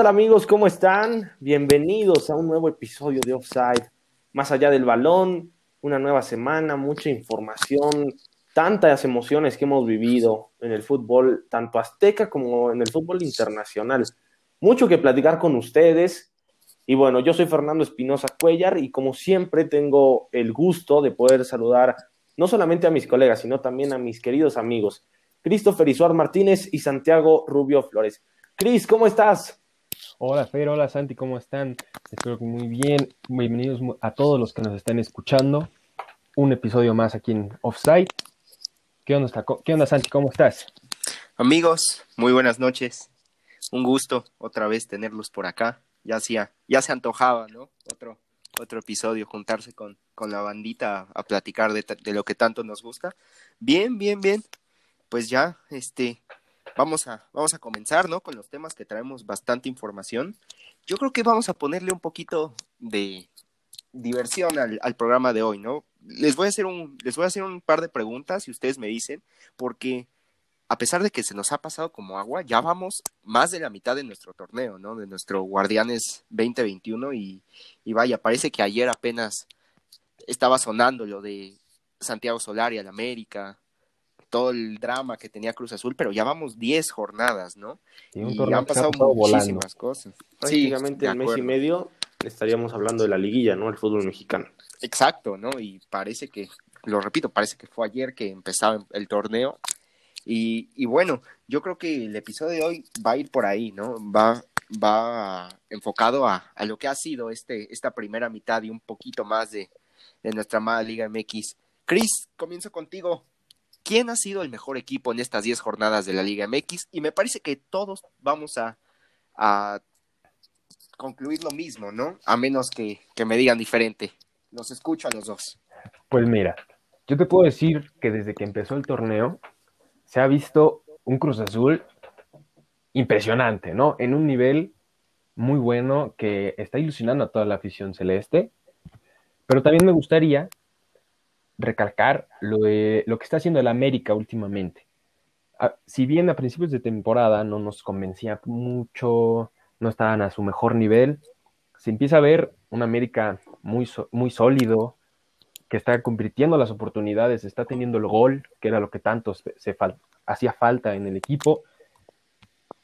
Hola amigos? ¿Cómo están? Bienvenidos a un nuevo episodio de Offside. Más allá del balón, una nueva semana, mucha información, tantas emociones que hemos vivido en el fútbol, tanto azteca como en el fútbol internacional. Mucho que platicar con ustedes. Y bueno, yo soy Fernando Espinosa Cuellar y como siempre tengo el gusto de poder saludar no solamente a mis colegas, sino también a mis queridos amigos, Christopher Isuar Martínez y Santiago Rubio Flores. Cris, ¿cómo estás? Hola Fer, hola Santi, ¿cómo están? Espero que muy bien. Bienvenidos a todos los que nos están escuchando. Un episodio más aquí en Offside. ¿Qué onda, ¿Qué onda Santi? ¿Cómo estás? Amigos, muy buenas noches. Un gusto otra vez tenerlos por acá. Ya hacía, ya se antojaba, ¿no? Otro, otro episodio, juntarse con, con la bandita a, platicar de, de lo que tanto nos gusta. Bien, bien, bien. Pues ya, este, vamos a, vamos a comenzar, ¿no? Con los temas que traemos bastante información. Yo creo que vamos a ponerle un poquito de diversión al, al, programa de hoy, ¿no? Les voy a hacer un, les voy a hacer un par de preguntas y ustedes me dicen, porque a pesar de que se nos ha pasado como agua, ya vamos más de la mitad de nuestro torneo, ¿no? De nuestro Guardianes 2021 y, y vaya, parece que ayer apenas estaba sonando lo de Santiago Solari al América, todo el drama que tenía Cruz Azul, pero ya vamos 10 jornadas, ¿no? Y, han pasado muchísimas cosas. Prácticamente en mes y medio estaríamos hablando de la liguilla, ¿no? El fútbol mexicano. Exacto, ¿no? Y parece que, lo repito, parece que fue ayer que empezaba el torneo. Y, y bueno, yo creo que el episodio de hoy va a ir por ahí, ¿no? Va, va enfocado a, a lo que ha sido este, esta primera mitad y un poquito más de, de nuestra amada Liga MX. Cris, comienzo contigo quién ha sido el mejor equipo en estas 10 jornadas de la Liga MX y me parece que todos vamos a, concluir lo mismo, ¿no? A menos que, que, me digan diferente. Los escucho a los dos. Pues mira, yo te puedo decir que desde que empezó el torneo se ha visto un Cruz Azul impresionante, ¿no? En un nivel muy bueno que está ilusionando a toda la afición celeste. Pero también me gustaría recalcar lo, lo que está haciendo el América últimamente. Ah, si bien a principios de temporada no nos convencía mucho, no estaban a su mejor nivel, se empieza a ver un América muy, muy sólido, que está convirtiendo las oportunidades, está teniendo el gol, que era lo que tanto se, hacía falta en el equipo.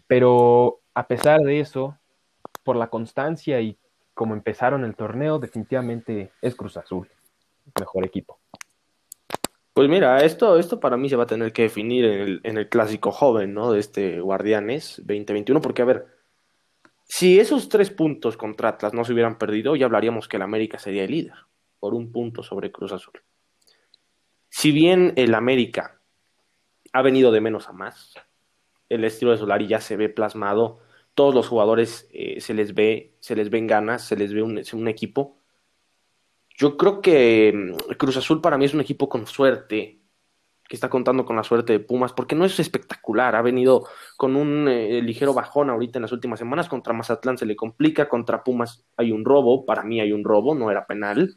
Pero a pesar de eso, por la constancia y como empezaron el torneo, definitivamente es Cruz Azul, mejor equipo. Pues mira, esto, esto para mí se va a tener que definir en el, en el clásico joven, ¿no? De este Guardianes 2021, porque a ver, si esos tres puntos contra Atlas no se hubieran perdido, ya hablaríamos que el América sería el líder, por un punto sobre Cruz Azul. Si bien el América ha venido de menos a más, el estilo de Solari ya se ve plasmado, todos los jugadores eh, se les ve, se les ven ganas, se les ve un, un equipo yo creo que mm, Cruz Azul para mí es un equipo con suerte, que está contando con la suerte de Pumas, porque no es espectacular, ha venido con un eh, ligero bajón ahorita en las últimas semanas, contra Mazatlán se le complica, contra Pumas hay un robo, para mí hay un robo, no era penal.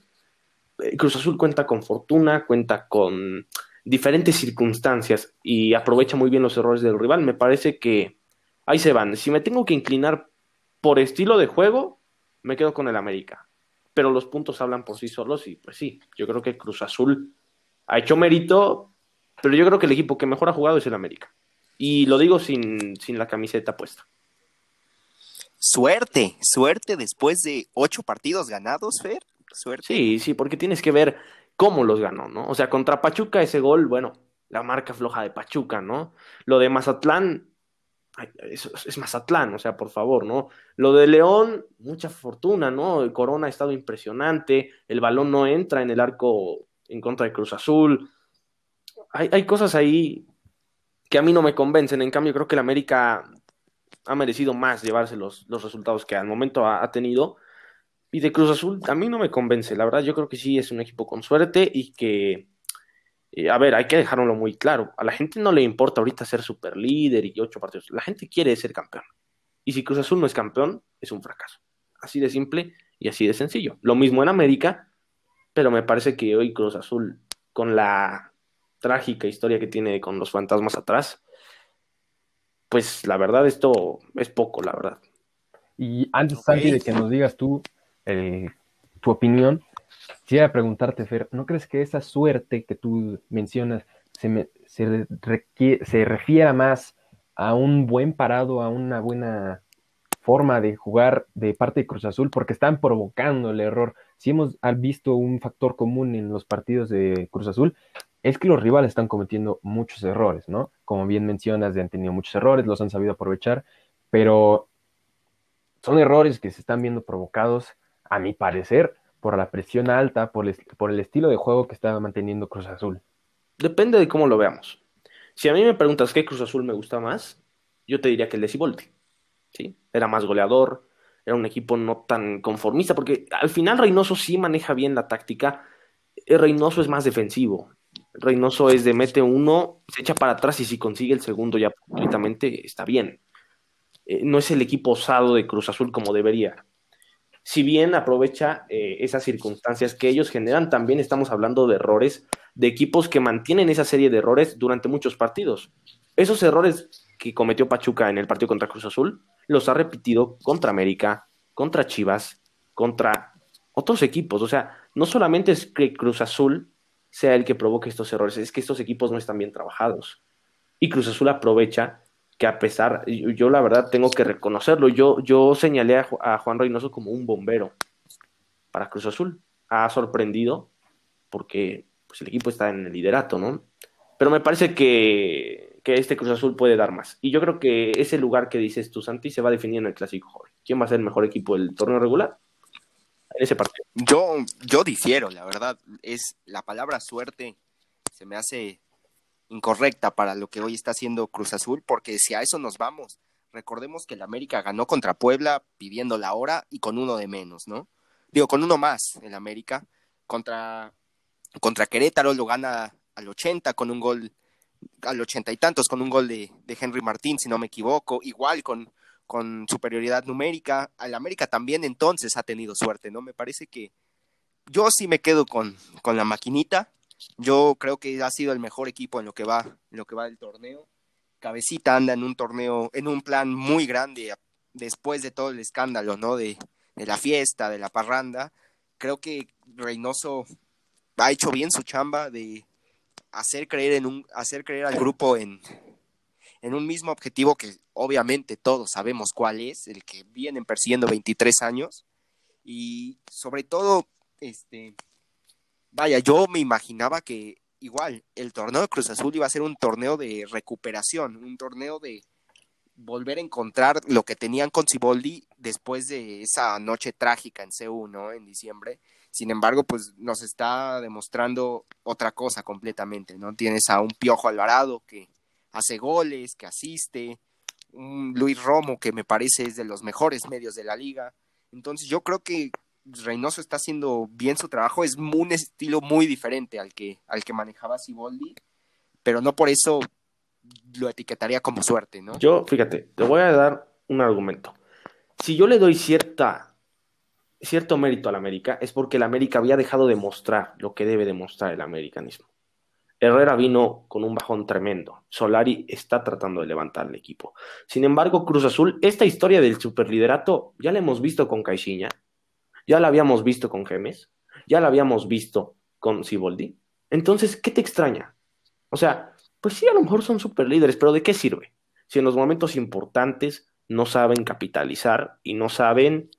Eh, Cruz Azul cuenta con fortuna, cuenta con diferentes circunstancias y aprovecha muy bien los errores del rival, me parece que ahí se van. Si me tengo que inclinar por estilo de juego, me quedo con el América pero los puntos hablan por sí solos y pues sí, yo creo que Cruz Azul ha hecho mérito, pero yo creo que el equipo que mejor ha jugado es el América. Y lo digo sin, sin la camiseta puesta. Suerte, suerte después de ocho partidos ganados, Fer. Suerte. Sí, sí, porque tienes que ver cómo los ganó, ¿no? O sea, contra Pachuca ese gol, bueno, la marca floja de Pachuca, ¿no? Lo de Mazatlán, es, Mazatlán, o sea, por favor, ¿no? Lo de León, mucha fortuna, ¿no? El Corona ha estado impresionante, el balón no entra en el arco en contra de Cruz Azul. Hay, hay cosas ahí que a mí no me convencen, en cambio creo que el América ha merecido más llevarse los, los resultados que al momento ha, ha tenido. Y de Cruz Azul a mí no me convence, la verdad yo creo que sí es un equipo con suerte y que a ver, hay que dejarlo muy claro. A la gente no le importa ahorita ser super líder y ocho partidos. La gente quiere ser campeón. Y si Cruz Azul no es campeón, es un fracaso. Así de simple y así de sencillo. Lo mismo en América, pero me parece que hoy Cruz Azul, con la trágica historia que tiene con los fantasmas atrás, pues la verdad esto es poco, la verdad. Y antes, Ok. Santi, de que nos digas tú eh, tu opinión, quisiera preguntarte, Fer, ¿no crees que esa suerte que tú mencionas se, me- refiera más a un buen parado, a una buena forma de jugar de parte de Cruz Azul? Porque están provocando el error. Si hemos visto un factor común en los partidos de Cruz Azul, es que los rivales están cometiendo muchos errores, ¿no? Como bien mencionas, han tenido muchos errores, los han sabido aprovechar, pero son errores que se están viendo provocados, a mi parecer, por la presión alta, por el, por el estilo de juego que está manteniendo Cruz Azul. Depende de cómo lo veamos. Si a mí me preguntas qué Cruz Azul me gusta más, yo te diría que el de. ¿sí? Era más goleador, era un equipo no tan conformista, porque al final Reynoso sí maneja bien la táctica. Eh, Reynoso es más defensivo. Reynoso es de mete uno, se echa para atrás y si consigue el segundo ya completamente está bien. Eh, no es el equipo osado de Cruz Azul como debería. Si bien aprovecha eh, esas circunstancias que ellos generan, también estamos hablando de errores de equipos que mantienen esa serie de errores durante muchos partidos. Esos errores que cometió Pachuca en el partido contra Cruz Azul los ha repetido contra América, contra Chivas, contra otros equipos. O sea, no solamente es que Cruz Azul sea el que provoque estos errores, es que estos equipos no están bien trabajados. Y Cruz Azul aprovecha que a pesar, yo, la verdad tengo que reconocerlo, yo, yo señalé a, Ju- a Juan Reynoso como un bombero para Cruz Azul. Ha sorprendido porque pues, el equipo está en el liderato, ¿no? Pero me parece que, que este Cruz Azul puede dar más. Y yo creo que ese lugar que dices tú, Santi, se va a definir en el Clásico. ¿Quién va a ser el mejor equipo del torneo regular? En ese partido. Yo, yo difiero, la verdad. Es la palabra suerte se me hace incorrecta para lo que hoy está haciendo Cruz Azul, porque si a eso nos vamos, recordemos que el América ganó contra Puebla pidiendo la hora y con uno de menos, ¿no? Digo, con uno más el América. Contra, contra Querétaro lo gana al 80 con un gol, al ochenta y tantos con un gol de, Henry Martín, si no me equivoco. Igual con, con superioridad numérica. Al América también entonces ha tenido suerte, ¿no? Me parece que yo sí me quedo con, con la maquinita. Yo creo que ha sido el mejor equipo en lo que va, en lo que va del torneo. Cabecita anda en un torneo, en un plan muy grande después de todo el escándalo, ¿no? De, de la fiesta, de la parranda. Creo que Reynoso ha hecho bien su chamba de hacer creer en un, hacer creer al grupo en, en un mismo objetivo que obviamente todos sabemos cuál es, el que vienen persiguiendo 23 años. Y sobre todo, este, vaya, yo me imaginaba que igual el torneo de Cruz Azul iba a ser un torneo de recuperación, un torneo de volver a encontrar lo que tenían con Ciboldi después de esa noche trágica en CU, ¿no? En diciembre. Sin embargo, pues nos está demostrando otra cosa completamente, ¿no? Tienes a un Piojo Alvarado que hace goles, que asiste, un Luis Romo que me parece es de los mejores medios de la liga. Entonces yo creo que Reynoso está haciendo bien su trabajo, es un estilo muy diferente al que, al que manejaba Siboldi, pero no por eso lo etiquetaría como suerte, ¿no? Yo, fíjate, te voy a dar un argumento. Si yo le doy cierta, cierto mérito al América, es porque el América había dejado de mostrar lo que debe demostrar el americanismo. Herrera vino con un bajón tremendo. Solari está tratando de levantar el equipo. Sin embargo, Cruz Azul, esta historia del superliderato ya la hemos visto con Caixinha, ya la habíamos visto con Gemes, ya la habíamos visto con Siboldi. Entonces, ¿qué te extraña? O sea, pues sí, a lo mejor son superlíderes, pero ¿de qué sirve? Si en los momentos importantes no saben capitalizar y no saben,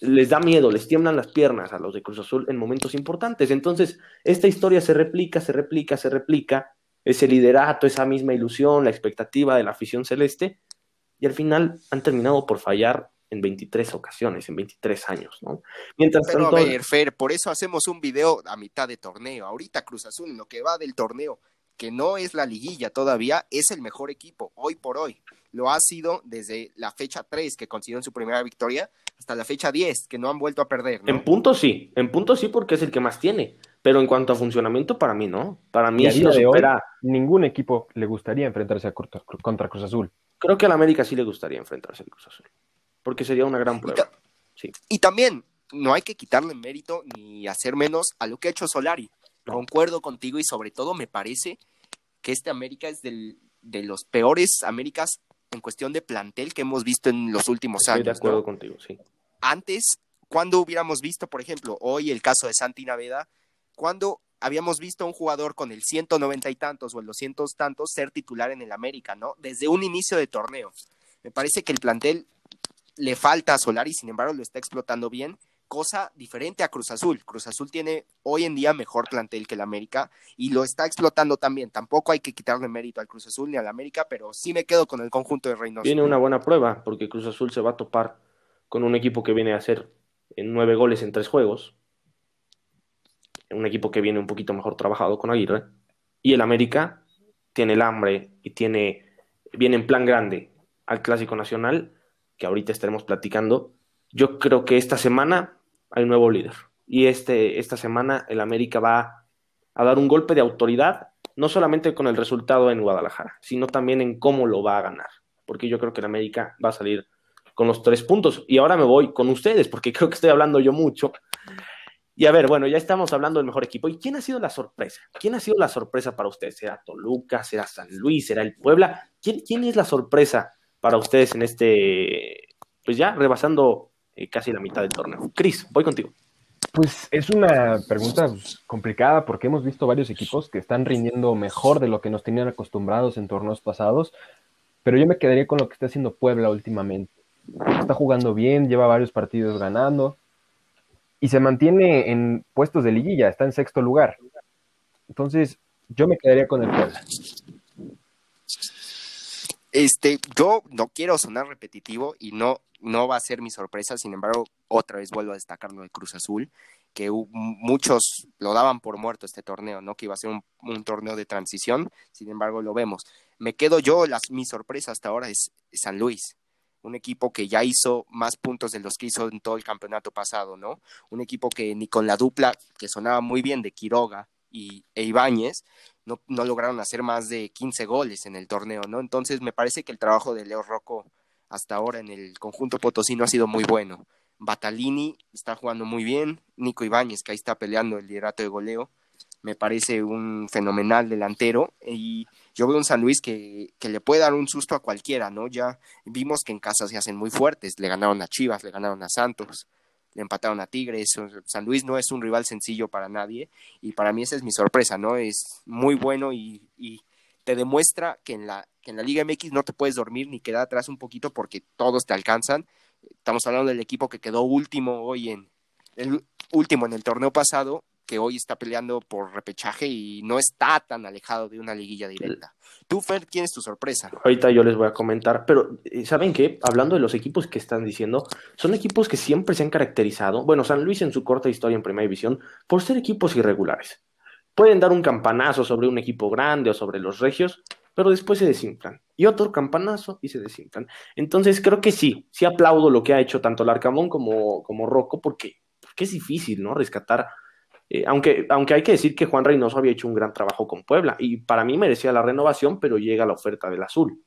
les da miedo, les tiemblan las piernas a los de Cruz Azul en momentos importantes. Entonces, esta historia se replica, se replica, se replica, ese liderato, esa misma ilusión, la expectativa de la afición celeste, y al final han terminado por fallar en 23 ocasiones, en 23 años, ¿no? Mientras Pero tanto, a ver, Fer, por eso hacemos un video a mitad de torneo. Ahorita Cruz Azul, en lo que va del torneo, que no es la liguilla todavía, es el mejor equipo, hoy por hoy. Lo ha sido desde la fecha 3, que consiguieron su primera victoria, hasta la fecha 10, que no han vuelto a perder, ¿no? en punto sí, en punto sí porque es el que más tiene, pero en cuanto a funcionamiento, para mí no. Para mí a sí lo de hoy, supera. ningún equipo le gustaría enfrentarse a contra Cruz Azul. Creo que al América sí le gustaría enfrentarse al Cruz Azul, porque sería una gran Y, prueba. ta- y también, no hay que quitarle mérito ni hacer menos a lo que ha hecho Solari. No. Concuerdo contigo y sobre todo me parece que este América es del, de los peores Américas en cuestión de plantel que hemos visto en los últimos Estoy años. de acuerdo ¿no? contigo, sí. Antes, cuando hubiéramos visto, por ejemplo, hoy el caso de Santi Naveda, cuando habíamos visto a un jugador con el 190 y tantos o el 200 tantos ser titular en el América, ¿no? Desde un inicio de torneo. Me parece que el plantel le falta a Solari, sin embargo lo está explotando bien, cosa diferente a Cruz Azul. Cruz Azul tiene hoy en día mejor plantel que el América y lo está explotando también. Tampoco hay que quitarle mérito al Cruz Azul ni al América, pero sí me quedo con el conjunto de Reynoso. Viene una buena prueba, porque Cruz Azul se va a topar con un equipo que viene a hacer en nueve goles en tres juegos. Un equipo que viene un poquito mejor trabajado con Aguirre. Y el América tiene el hambre y tiene, viene en plan grande al Clásico Nacional, que ahorita estaremos platicando. Yo creo que esta semana hay un nuevo líder. Y este, esta semana el América va a dar un golpe de autoridad, no solamente con el resultado en Guadalajara, sino también en cómo lo va a ganar. Porque yo creo que el América va a salir con los tres puntos. Y ahora me voy con ustedes, porque creo que estoy hablando yo mucho. Y a ver, bueno, ya estamos hablando del mejor equipo. ¿Y quién ha sido la sorpresa? ¿Quién ha sido la sorpresa para ustedes? ¿Será Toluca? ¿Será San Luis? ¿Será el Puebla? ¿Quién, quién es la sorpresa para ustedes en este, pues ya rebasando eh, casi la mitad del torneo? Cris, voy contigo. Pues es una pregunta pues, complicada porque hemos visto varios equipos que están rindiendo mejor de lo que nos tenían acostumbrados en torneos pasados, pero yo me quedaría con lo que está haciendo Puebla últimamente. Está jugando bien, lleva varios partidos ganando y se mantiene en puestos de liguilla, está en sexto lugar. Entonces, yo me quedaría con el Puebla. Este, yo no quiero sonar repetitivo y no, no va a ser mi sorpresa, sin embargo, otra vez vuelvo a destacar lo de Cruz Azul, que muchos lo daban por muerto este torneo, ¿no? Que iba a ser un, torneo de transición, sin embargo, lo vemos. Me quedo yo, las, mi sorpresa hasta ahora es San Luis, un equipo que ya hizo más puntos de los que hizo en todo el campeonato pasado, ¿no? Un equipo que ni con la dupla, que sonaba muy bien de Quiroga y, e Ibáñez, no, no lograron hacer más de 15 goles en el torneo, ¿no? Entonces me parece que el trabajo de Leo Rocco hasta ahora en el conjunto potosino ha sido muy bueno. Batalini está jugando muy bien, Nico Ibáñez, que ahí está peleando el liderato de goleo, me parece un fenomenal delantero y yo veo un San Luis que, que le puede dar un susto a cualquiera, ¿no? Ya vimos que en casa se hacen muy fuertes, le ganaron a Chivas, le ganaron a Santos, le empataron a Tigres, San Luis no es un rival sencillo para nadie y para mí esa es mi sorpresa, ¿no? Es muy bueno y, y te demuestra que en, la, que en la Liga MX no te puedes dormir ni quedar atrás un poquito porque todos te alcanzan. Estamos hablando del equipo que quedó último hoy en el último en el torneo pasado, que hoy está peleando por repechaje y no está tan alejado de una liguilla directa. Tú, Fer, ¿quién es tu sorpresa? Ahorita yo les voy a comentar, pero eh, ¿saben qué? Hablando de los equipos que están diciendo, son equipos que siempre se han caracterizado, bueno, San Luis en su corta historia en Primera División, por ser equipos irregulares. Pueden dar un campanazo sobre un equipo grande o sobre los regios, pero después se desinflan. Y otro campanazo y se desinflan. Entonces creo que sí, sí aplaudo lo que ha hecho tanto Larcamón como, como Rocco, porque, porque es difícil, ¿no? Rescatar eh, aunque, aunque hay que decir que Juan Reynoso había hecho un gran trabajo con Puebla y para mí merecía la renovación, pero llega la oferta del azul.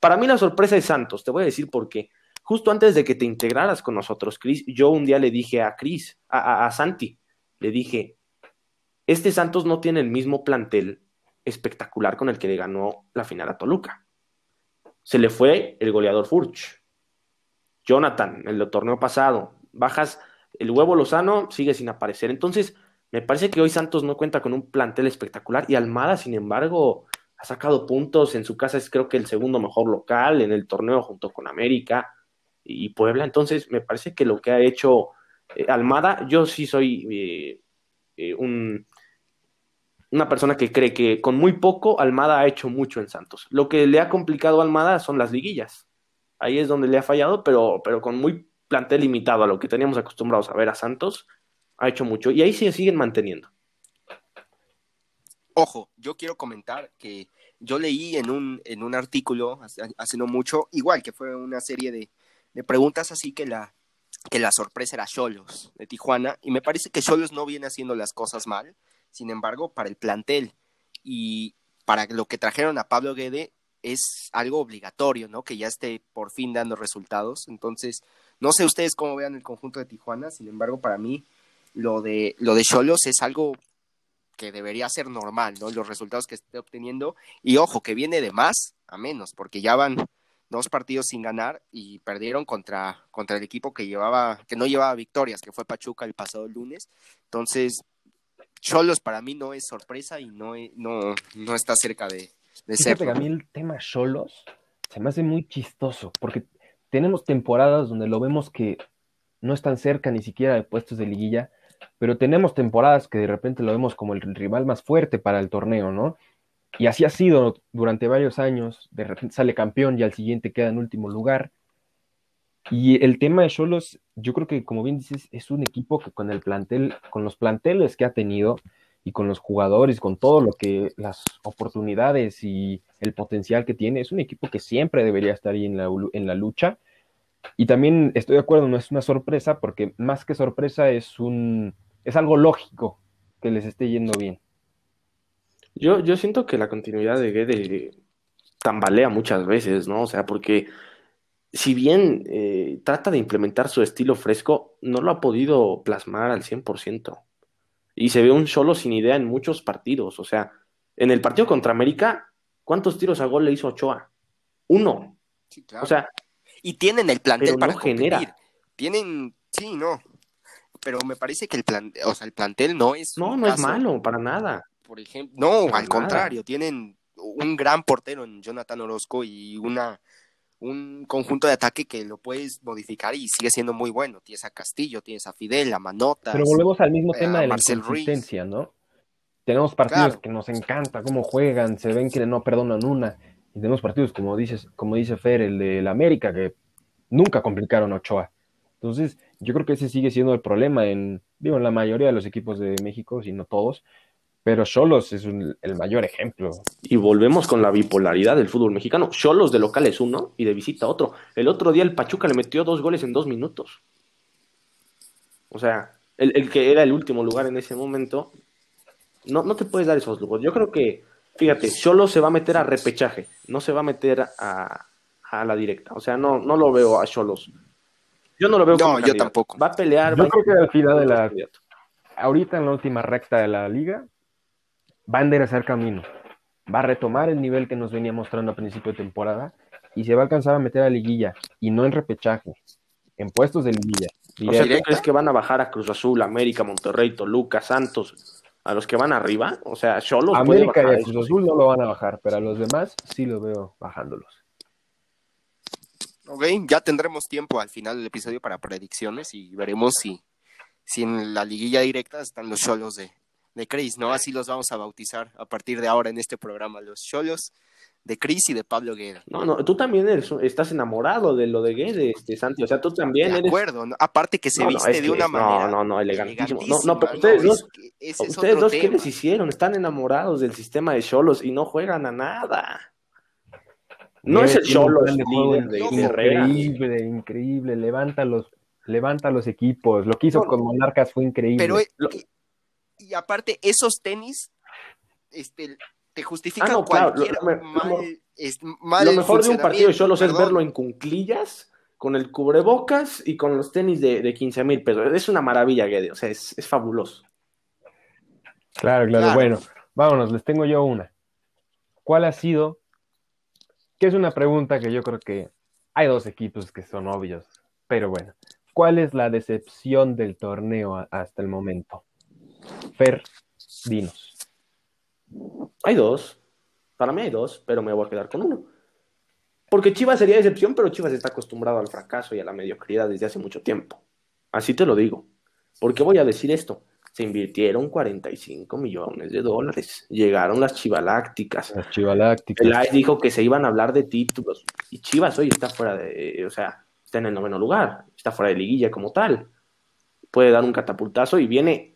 Para mí la sorpresa es Santos, te voy a decir por qué. Justo antes de que te integraras con nosotros, Cris, yo un día le dije a Cris, a, a, Santi, le dije, este Santos no tiene el mismo plantel espectacular con el que le ganó la final a Toluca. Se le fue el goleador Furch. Jonathan, el torneo pasado. Bajas el huevo Lozano, sigue sin aparecer. Entonces, me parece que hoy Santos no cuenta con un plantel espectacular y Almada, sin embargo, ha sacado puntos. En su casa es creo que el segundo mejor local en el torneo junto con América y Puebla. Entonces, me parece que lo que ha hecho eh, Almada, yo sí soy eh, eh, un, una persona que cree que con muy poco Almada ha hecho mucho en Santos. Lo que le ha complicado a Almada son las liguillas. Ahí es donde le ha fallado, pero, pero con muy plantel limitado a lo que teníamos acostumbrados a ver a Santos, ha hecho mucho y ahí se siguen manteniendo. Ojo, yo quiero comentar que yo leí en un, en un artículo hace, no mucho, igual que fue una serie de, de preguntas así que la, que la sorpresa era Cholos de Tijuana y me parece que Cholos no viene haciendo las cosas mal, sin embargo, para el plantel y para lo que trajeron a Pablo Guede es algo obligatorio, ¿no? Que ya esté por fin dando resultados. Entonces, no sé ustedes cómo vean el conjunto de Tijuana, sin embargo, para mí lo de lo de Cholos es algo que debería ser normal, ¿no? Los resultados que esté obteniendo y ojo, que viene de más a menos, porque ya van dos partidos sin ganar y perdieron contra, contra el equipo que llevaba, que no llevaba victorias, que fue Pachuca el pasado lunes. Entonces, Cholos para mí no es sorpresa y no, no, no está cerca de, de ser. a mí el tema Cholos se me hace muy chistoso, porque tenemos temporadas donde lo vemos que no están cerca ni siquiera de puestos de liguilla, pero tenemos temporadas que de repente lo vemos como el rival más fuerte para el torneo, ¿no? Y así ha sido durante varios años, de repente sale campeón y al siguiente queda en último lugar. Y el tema de Cholos, yo creo que como bien dices, es un equipo que con el plantel, con los planteles que ha tenido y con los jugadores, con todo lo que las oportunidades y el potencial que tiene, es un equipo que siempre debería estar ahí en la, en la lucha. Y también estoy de acuerdo, no es una sorpresa, porque más que sorpresa es un es algo lógico que les esté yendo bien. Yo, yo siento que la continuidad de Guede tambalea muchas veces, ¿no? O sea, porque si bien eh, trata de implementar su estilo fresco, no lo ha podido plasmar al 100%. Y se ve un solo sin idea en muchos partidos. O sea, en el partido contra América, ¿cuántos tiros a gol le hizo Ochoa? Uno. Sí, claro. O sea, y tienen el plantel para generar. Tienen, sí, no. Pero me parece que el plan, o sea, el plantel no es. No, no es malo, para nada por ejemplo. No, al contrario, tienen un gran portero en Jonathan Orozco y una un conjunto de ataque que lo puedes modificar y sigue siendo muy bueno. Tienes a Castillo, tienes a Fidel, a Manota. Pero volvemos al mismo tema de la inconsistencia, ¿no? Tenemos partidos que nos encanta cómo juegan, se ven que no perdonan una. Y tenemos partidos, como dices, como dice Fer, el de la América, que nunca complicaron a Ochoa. Entonces, yo creo que ese sigue siendo el problema en, digo, la mayoría de los equipos de México, si no todos, pero Cholos es el mayor ejemplo. Y volvemos con la bipolaridad del fútbol mexicano. Cholos de local es uno y de visita otro. El otro día el Pachuca le metió dos goles en dos minutos. O sea, el, que era el último lugar en ese momento, no, no te puedes dar esos lujos. Yo creo que, fíjate, Cholos se va a meter a repechaje, no se va a meter a, la directa. O sea, no, no lo veo a Cholos. Yo no lo veo No, yo tampoco. Va a pelear. Yo creo que al final de la. Ahorita en la última recta de la liga, va a enderezar camino, va a retomar el nivel que nos venía mostrando a principio de temporada y se va a alcanzar a meter a liguilla y no en repechaje, en puestos de liguilla. O sea, ¿tú crees que van a bajar a Cruz Azul, América, Monterrey, Toluca, Santos, a los que van arriba? O sea, solo América y Cruz Azul no lo van a bajar, pero a los demás sí lo veo bajándolos. Ok, ya tendremos tiempo al final del episodio para predicciones y veremos si, si en la liguilla directa están los solos de, de Cris, ¿no? Así los vamos a bautizar a partir de ahora en este programa, los cholos de Cris y de Pablo Guede. No, no, tú también eres, estás enamorado de lo de Guede, este, Santi, o sea, tú también de eres... acuerdo, aparte que se viste de una manera... No, no, no, elegantísimo. No, no, pero ustedes dos, ustedes dos ¿qué les hicieron? Están enamorados del sistema de cholos y no juegan a nada. No es el cholos líder de Increíble, increíble, levanta los, levanta los equipos. Lo que hizo con Monarcas fue increíble. Pero y aparte, esos tenis, este, te justifican ah, cualquier mal, lo, mejor de un partido de Cholos es verlo en cunclillas, con el cubrebocas y con los tenis de, de 15 mil pesos. Es una maravilla, Guede, o sea, es, fabuloso. Claro, claro, bueno, vámonos, les tengo yo una. ¿Cuál ha sido? Que es una pregunta que yo creo que hay dos equipos que son obvios, pero bueno, ¿cuál es la decepción del torneo hasta el momento? Fer, dinos. Hay dos. Para mí hay dos, pero me voy a quedar con uno. Porque Chivas sería excepción, pero Chivas está acostumbrado al fracaso y a la mediocridad desde hace mucho tiempo. Así te lo digo. ¿Por qué voy a decir esto? Se invirtieron 45 millones de dólares. Llegaron las chivalácticas. Las chivalácticas. El dijo que se iban a hablar de títulos. Y Chivas hoy está fuera de. O sea, está en el noveno lugar. Está fuera de liguilla como tal. Puede dar un catapultazo y viene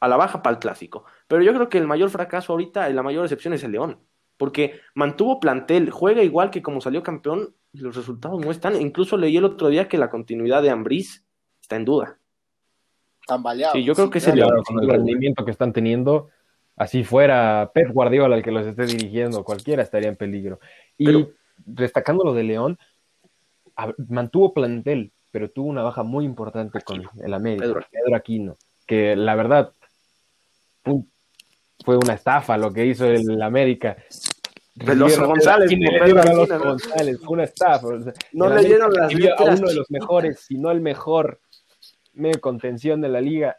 a la baja para el clásico. Pero yo creo que el mayor fracaso ahorita, la mayor excepción es el León. Porque mantuvo plantel, juega igual que como salió campeón, y los resultados no están. Incluso leí el otro día que la continuidad de Ambriz está en duda. Tambaleado. Sí, yo creo que es el, el rendimiento que están teniendo. Así fuera Pep Guardiola el que los esté dirigiendo, cualquiera estaría en peligro. Y destacando lo de León, mantuvo plantel, pero tuvo una baja muy importante con el América, Pedro Aquino, que la verdad fue una estafa lo que hizo el América. Veloso González, ¿Quién por le Pedro dieron a Aquino, Veloso ¿no? González? Una estafa. o sea, No las a uno de los mejores, si no el mejor medio contención de la liga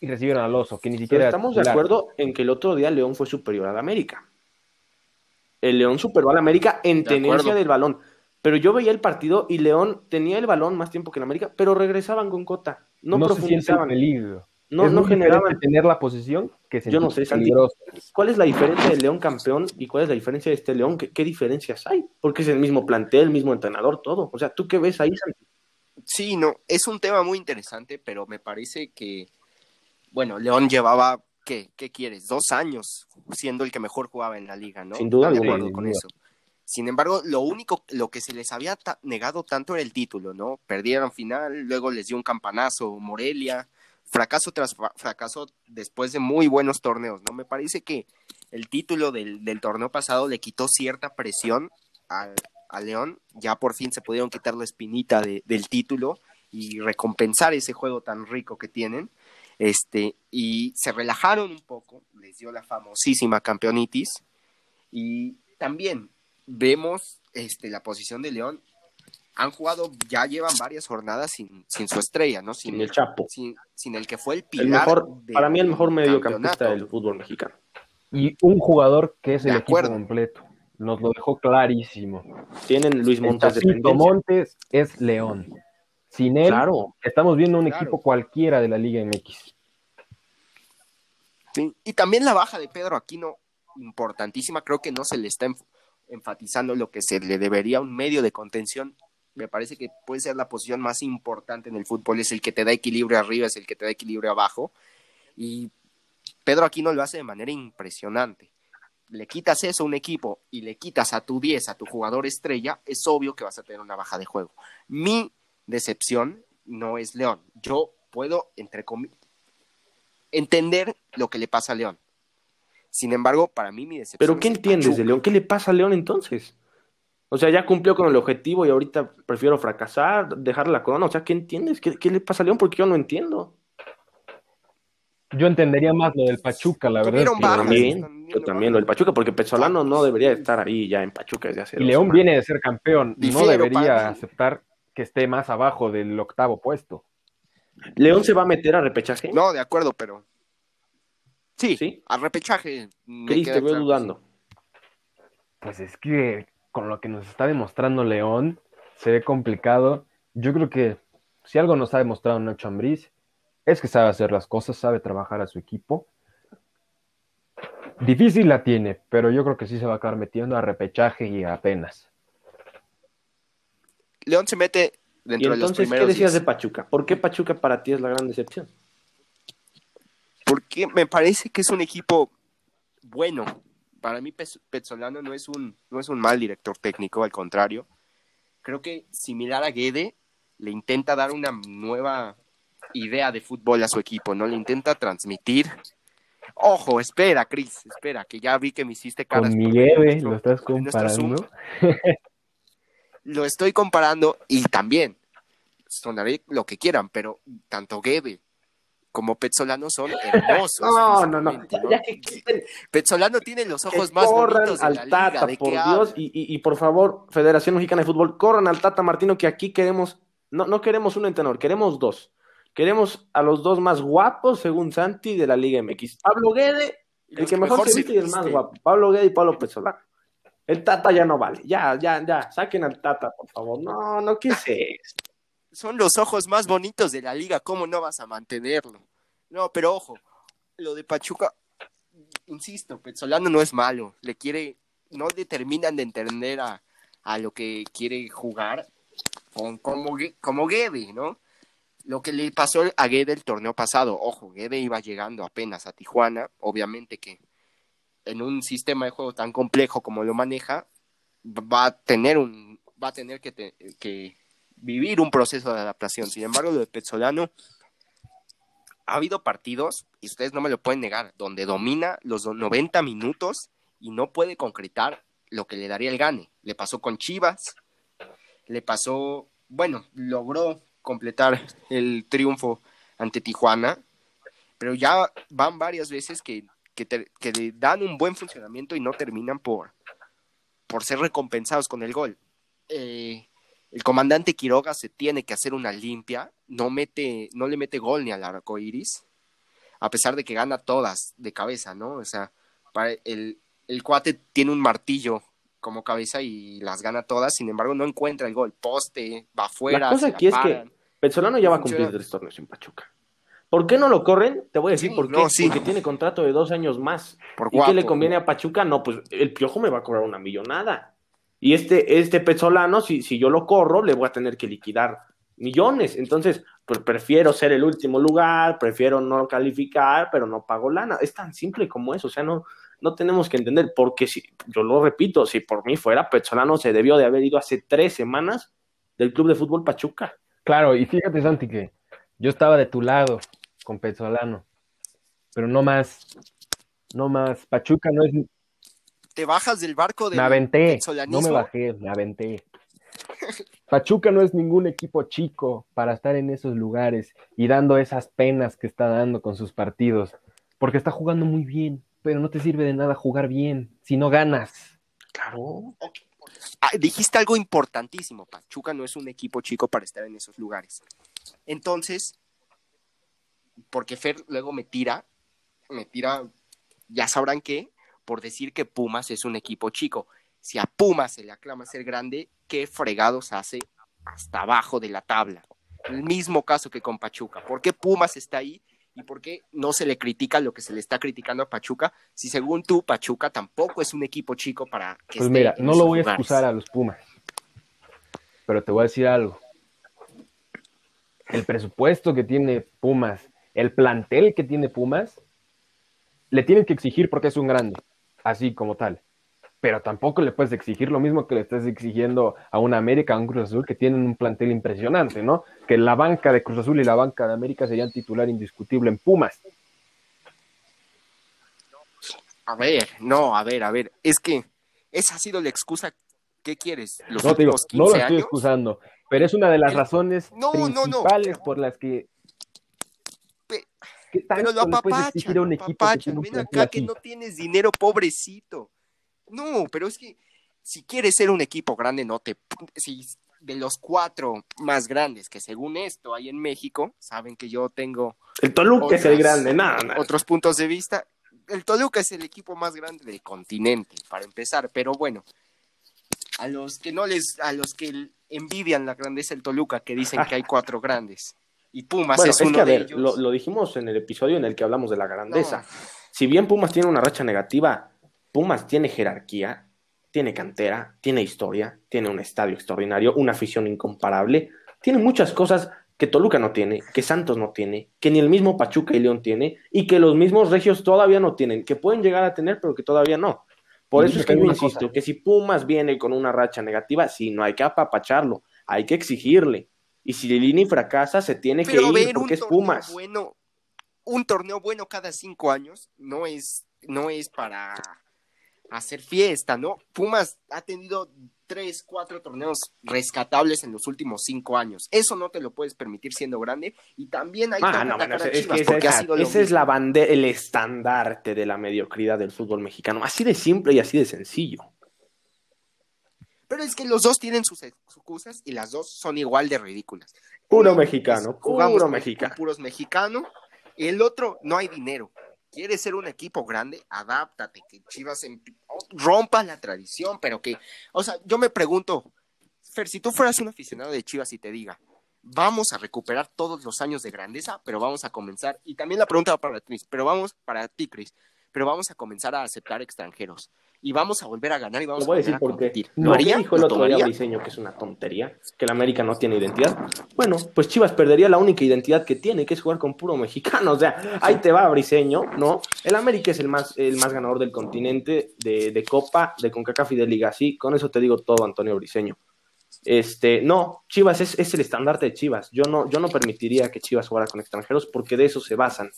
y recibieron al Oso, que ni Pero siquiera era estamos de acuerdo en que el otro día León fue superior al América. El León superó al América en De tenencia acuerdo. del balón. Pero yo veía el partido y León tenía el balón más tiempo que el América, pero regresaban con cota. No, No, se siente el profundizaban. peligro. No, es no generaban. tener la posición que Yo no sé, Santi. ¿Cuál es la diferencia del León campeón y cuál es la diferencia de este León? ¿Qué, qué diferencias hay? Porque es el mismo plantel, el mismo entrenador, todo. O sea, ¿tú qué ves ahí, Santi? Sí, no, es un tema muy interesante, pero me parece que, bueno, León llevaba, ¿qué, qué quieres? Dos años siendo el que mejor jugaba en la liga, ¿no? Sin duda ¿Están de alguna, con duda. eso. Sin embargo, lo único, lo que se les había ta- negado tanto era el título, ¿no? Perdieron final, luego les dio un campanazo Morelia, fracaso tras fra- fracaso después de muy buenos torneos, ¿no? Me parece que el título del, del torneo pasado le quitó cierta presión al, a León, ya por fin se pudieron quitar la espinita de- del título y recompensar ese juego tan rico que tienen. Este, y se relajaron un poco, les dio la famosísima campeonitis. Y también vemos este, la posición de León. Han jugado, ya llevan varias jornadas sin, sin su estrella, ¿no? Sin, Sin el Chapo. sin, sin el que fue el El pilar. mejor, para mí el mejor mediocampista del fútbol mexicano. Y un jugador que es De el equipo completo. Nos lo dejó clarísimo. Tienen Luis El Montes de Tacito Montes es León. Sin él, Claro. estamos viendo un Claro. equipo cualquiera de la Liga MX. Sí, Y también la baja de Pedro Aquino, importantísima, creo que no se le está enf- enfatizando lo que se le debería a un medio de contención. Me parece que puede ser la posición más importante en el fútbol, es el que te da equilibrio arriba, es el que te da equilibrio abajo. Y Pedro Aquino lo hace de manera impresionante. Le quitas eso a un equipo y le quitas a tu 10, a tu jugador estrella, es obvio que vas a tener una baja de juego. Mi decepción no es León. Yo puedo, entre comillas, entender lo que le pasa a León. Sin embargo, para mí mi decepción. ¿Pero qué entiendes Pachuca. de León? ¿Qué le pasa a León entonces? O sea, ya cumplió con el objetivo y ahorita prefiero fracasar, dejar la corona. O sea, ¿qué entiendes? ¿Qué, qué le pasa a León? Porque yo no entiendo. Yo entendería más lo del Pachuca, la verdad. es Tuvieron que- bajas. También, yo también lo del Pachuca, porque Pesolano no debería estar ahí ya en Pachuca desde hace Y León semanas. viene de ser campeón. No debería aceptar que esté más abajo del octavo puesto. ¿León se va a meter a repechaje? No, de acuerdo, pero. Sí, ¿Sí? al repechaje. Cris, te veo claro dudando. Pues es que con lo que nos está demostrando León, se ve complicado. Yo creo que si algo nos ha demostrado Nacho Ambriz, es que sabe hacer las cosas, sabe trabajar a su equipo. Difícil la tiene, pero yo creo que sí se va a acabar metiendo a repechaje y apenas. León se mete Y dentro de los entonces, ¿qué decías de 10. Pachuca? ¿Por qué Pachuca para ti es la gran decepción? Porque me parece que es un equipo bueno. Para mí, Pezzolano no es, un, no es un mal director técnico, al contrario. Creo que similar a Guede, le intenta dar una nueva idea de fútbol a su equipo, ¿no? Le intenta transmitir. Ojo, espera, Cris, espera, que ya vi que me hiciste caras. Con nuestro- lo estás comparando. Lo estoy comparando y también sonaré lo que quieran, pero tanto Guede como Pezzolano son hermosos. No, no, no. ¿no? ya que quiten, Pezzolano tiene los ojos más corran bonitos de al liga. Tata, ¿de por Dios. Y, y- y por favor, Federación Mexicana de Fútbol, corran al Tata Martino, que aquí queremos, no, no queremos un entrenador, queremos dos. Queremos a los dos más guapos, según Santi, de la Liga MX. Pablo Guede, el que mejor, se viste y el más guapo. Pablo Guede y Pablo Pesolano. El Tata ya no vale. Ya, ya, ya. Saquen al Tata, por favor. No, no, ¿qué es esto? Son los ojos más bonitos de la liga. ¿Cómo no vas a mantenerlo? No, pero ojo, lo de Pachuca, insisto, Pezzolano no es malo. Le quiere, no le terminan de entender a, a lo que quiere jugar con, como, como Guede, ¿no? Lo que le pasó a Guede el torneo pasado, ojo, Guede iba llegando apenas a Tijuana, obviamente que en un sistema de juego tan complejo como lo maneja, va a tener un, va a tener que, te- que vivir un proceso de adaptación. Sin embargo, lo de Pezzolano, ha habido partidos, y ustedes no me lo pueden negar, donde domina los 90 minutos y no puede concretar lo que le daría el gane. Le pasó con Chivas, le pasó, bueno, logró completar el triunfo ante Tijuana, pero ya van varias veces que, que, te- le dan un buen funcionamiento y no terminan por, por ser recompensados con el gol. Eh, el comandante Quiroga se tiene que hacer una limpia, no, mete, no le mete gol ni al arco iris, a pesar de que gana todas de cabeza, ¿no? O sea, para el, el cuate tiene un martillo como cabeza y las gana todas, sin embargo no encuentra el gol, poste, va afuera. La cosa aquí es que Petzolano ya va a cumplir tres torneos en Pachuca. ¿Por qué no lo corren? Te voy a decir por qué. Porque tiene contrato de dos años más. ¿Por ¿Y qué le conviene a Pachuca? No, pues el piojo me va a cobrar una millonada. Y este, este Petzolano, si, si yo lo corro, le voy a tener que liquidar millones. Entonces, pues prefiero ser el último lugar, prefiero no calificar, pero no pago lana. Es tan simple como eso. O sea, no, no tenemos que entender, porque si, yo lo repito, si por mí fuera, Petzolano se debió de haber ido hace tres semanas del Club de Fútbol Pachuca. Claro, y fíjate, Santi, que yo estaba de tu lado con Petzolano, pero no más, no más. Pachuca no es. Te bajas del barco de. Me aventé, no me bajé, me aventé. Pachuca no es ningún equipo chico para estar en esos lugares y dando esas penas que está dando con sus partidos, porque está jugando muy bien pero no te sirve de nada jugar bien si no ganas. Claro. Ah, dijiste algo importantísimo, Pachuca no es un equipo chico para estar en esos lugares. Entonces, porque Fer luego me tira, me tira, ya sabrán qué, por decir que Pumas es un equipo chico. Si a Pumas se le aclama ser grande, ¿qué fregados hace hasta abajo de la tabla? El mismo caso que con Pachuca. ¿Por qué Pumas está ahí ¿Y por qué no se le critica lo que se le está criticando a Pachuca? Si según tú, Pachuca tampoco es un equipo chico para que Pues mira, no lo voy a excusar a los Pumas, pero te voy a decir algo. El presupuesto que tiene Pumas, el plantel que tiene Pumas, le tienen que exigir porque es un grande, así como tal pero tampoco le puedes exigir lo mismo que le estás exigiendo a una América, a un Cruz Azul, que tienen un plantel impresionante, ¿no? Que la banca de Cruz Azul y la banca de América serían titular indiscutible en Pumas. A ver, no, a ver, a ver, es que esa ha sido la excusa. ¿Qué quieres? no, no lo estoy excusando, pero es una de las razones principales por las que pero lo apapachan, un equipo ven acá que no tienes dinero, pobrecito. No, pero es que si quieres ser un equipo grande, no te. Si de los cuatro más grandes que según esto hay en México, saben que yo tengo. El Toluca es el grande, nada, Otros puntos de vista. El Toluca es el equipo más grande del continente, para empezar, pero bueno. A los que no les, a los que envidian la grandeza del Toluca, que dicen que hay cuatro grandes. Y Pumas es, uno de ellos. Lo, lo, dijimos en el episodio en el que hablamos de la grandeza. Si bien Pumas tiene una racha negativa, Pumas tiene jerarquía, tiene cantera, tiene historia, tiene un estadio extraordinario, una afición incomparable, tiene muchas cosas que Toluca no tiene, que Santos no tiene, que ni el mismo Pachuca y León tiene, y que los mismos Regios todavía no tienen, que pueden llegar a tener, pero que todavía no. Por eso es que yo insisto, que si Pumas viene con una racha negativa, sí, no hay que apapacharlo, hay que exigirle. Y si Lilini fracasa, se tiene que ir, porque es Pumas. Bueno, un torneo bueno cada cinco años no es, no es para hacer fiesta, ¿no? Pumas ha tenido tres, cuatro torneos rescatables en los últimos cinco años. Eso no te lo puedes permitir siendo grande. Y también hay ah, no, es que esa, es la bandera, el estandarte de la mediocridad del fútbol mexicano. Así de simple y así de sencillo. Pero es que los dos tienen sus excusas y las dos son igual de ridículas. Puro mexicano, puro mexicano. Puros mexicanos. Y el otro, no hay dinero quieres ser un equipo grande, adáptate, que Chivas rompa la tradición, pero que, o sea, yo me pregunto, Fer, si tú fueras un aficionado de Chivas y te diga, vamos a recuperar todos los años de grandeza, pero vamos a comenzar, y también la pregunta va para ti, pero vamos para ti, Chris, pero vamos a comenzar a aceptar extranjeros y vamos a volver a ganar y vamos a, volver a, competir. No, dijo el otro día Briseño que es una tontería, que el América no tiene identidad? Bueno, pues Chivas perdería la única identidad que tiene, que es jugar con puro mexicano. O sea, ahí te va Briseño, ¿no? El América es el más, el más ganador del continente de, de Copa, de CONCACAF y de Liga. Sí, con eso te digo todo, Antonio Briseño. Este, no, Chivas es, es, el estandarte de Chivas. Yo no, yo no permitiría que Chivas jugara con extranjeros porque de eso se basan.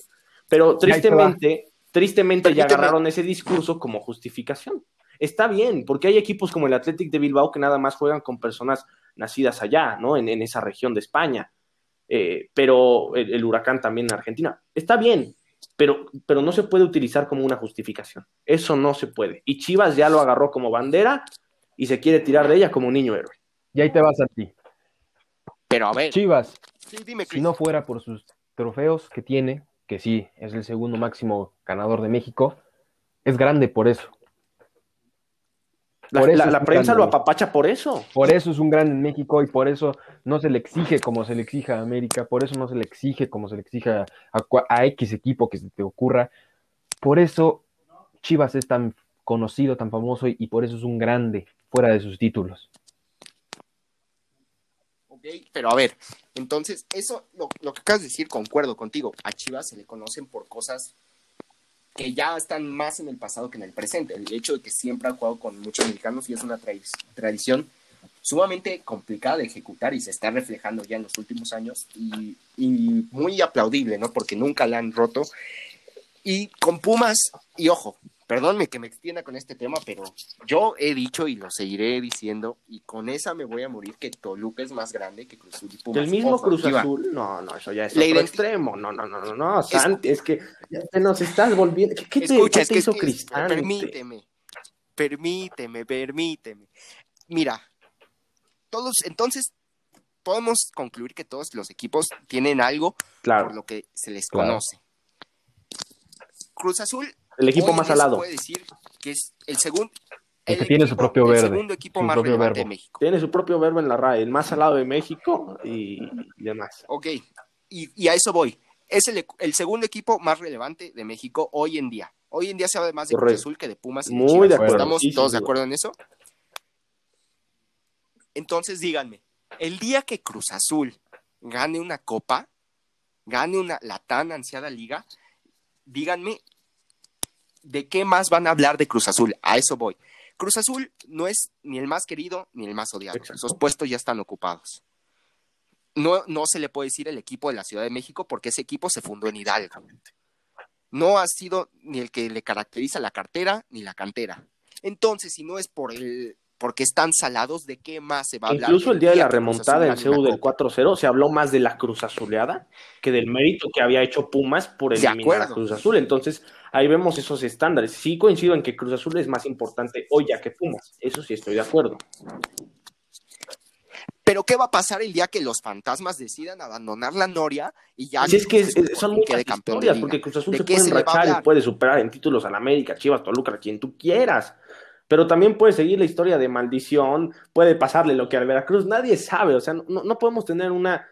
Pero tristemente, Tristemente ya agarraron ese discurso como justificación. Está bien, porque hay equipos como el Athletic de Bilbao que nada más juegan con personas nacidas allá, ¿no? En, esa región de España. Eh, pero el, huracán también en Argentina. Está bien, pero, pero no se puede utilizar como una justificación. Eso no se puede. Y Chivas ya lo agarró como bandera y se quiere tirar de ella como un niño héroe. Y ahí te vas a ti. Pero a ver, Chivas, sí, dime, si no fuera por sus trofeos que tiene, que sí, es el segundo máximo ganador de México, es grande por eso. La, Por eso la- es la un prensa grande. lo apapacha por eso. Por eso es un grande en México y por eso no se le exige como se le exige a América, por eso no se le exige como se le exige a, a cua- a X equipo que se te ocurra. Por eso Chivas es tan conocido, tan famoso y, y por eso es un grande fuera de sus títulos. Pero a ver, entonces, eso, lo, lo que acabas de decir, concuerdo contigo. A Chivas se le conocen por cosas que ya están más en el pasado que en el presente. El hecho de que siempre ha jugado con muchos mexicanos y es una tra- tradición sumamente complicada de ejecutar y se está reflejando ya en los últimos años y muy aplaudible, ¿no? Porque nunca la han roto. Y con Pumas, y ojo, perdónme que me extienda con este tema, pero yo he dicho y lo seguiré diciendo, y con esa me voy a morir, que Toluca es más grande que Cruz Azul y Pumas. El mismo Cruz. Azul, no, no, eso ya es otro extremo. No, no, no, no, no, Santi, es que ya te nos estás volviendo. ¿Qué, te, hizo Cristante? permíteme, permíteme, permíteme. Mira, todos, entonces, podemos concluir que todos los equipos tienen algo por lo que se les conoce. Cruz Azul el equipo hoy más alado. puede decir que es el segundo El que tiene su propio el verde, segundo equipo más relevante verbo. de México. Tiene su propio verbo en la RAE, el más alado de México y, y demás. Ok, y, y a eso voy. Es el, el segundo equipo más relevante de México hoy en día. Hoy en día se habla más de Cruz Correcto. Azul que de Pumas y de Muy Chivas. de acuerdo, ¿Estamos sí, todos de acuerdo en eso? Entonces díganme, el día que Cruz Azul gane una copa, gane una, la tan ansiada liga, díganme de qué más van a hablar de Cruz Azul. A eso voy. Cruz Azul no es ni el más querido ni el más odiado. Esos puestos ya están ocupados. No, no se le puede decir el equipo de la Ciudad de México porque ese equipo se fundó en Hidalgo. No ha sido ni el que le caracteriza la cartera ni la cantera. Entonces, si no es por el porque están salados, ¿de qué más se va a hablar? Incluso el día de la remontada gane CEU del copa? 4-0 se habló más de la Cruz Azuleada que del mérito que había hecho Pumas por eliminar a. Cruz Azul. Entonces, ahí vemos esos estándares. Sí coincido en que Cruz Azul es más importante hoy ya que Pumas. Eso sí estoy de acuerdo. Pero ¿qué va a pasar el día que los fantasmas decidan abandonar la Noria y ya Si es que es- son muchas campeón historias, porque Cruz Azul ¿De se puede a enrachar y puede superar en títulos al América, Chivas, Toluca, quien tú quieras. Pero también puede seguir la historia de maldición, puede pasarle lo que al Veracruz, nadie sabe, o sea, no, no podemos tener una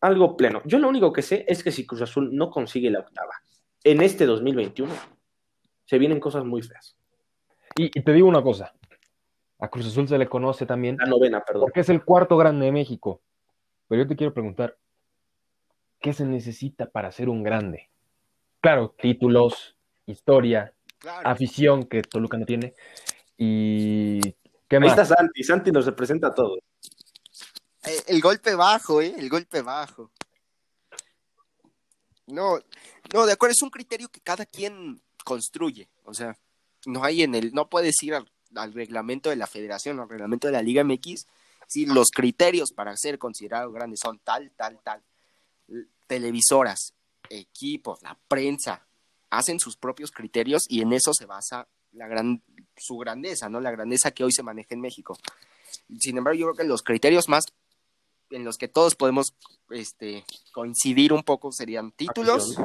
algo pleno. Yo lo único que sé es que si Cruz Azul no consigue la octava en este 2021, se vienen cosas muy feas. Y, y te digo una cosa, a Cruz Azul se le conoce también La novena, perdón. porque es el cuarto grande de México. Pero yo te quiero preguntar, ¿qué se necesita para ser un grande? Claro, títulos, historia, Claro. afición que Toluca no tiene. ¿Y qué Ahí más? está Santi, Santi nos representa a todos. Eh, el golpe bajo, ¿eh? El golpe bajo. No, no, de acuerdo, es un criterio que cada quien construye. O sea, no hay en el, no puedes ir al, reglamento de la federación, al reglamento de la Liga MX, si los criterios para ser considerado grande son tal, tal, tal. Televisoras, equipos, la prensa, hacen sus propios criterios y en eso se basa la gran, su grandeza, ¿no? La grandeza que hoy se maneja en México. Sin embargo, yo creo que los criterios más en los que todos podemos este, coincidir un poco serían títulos,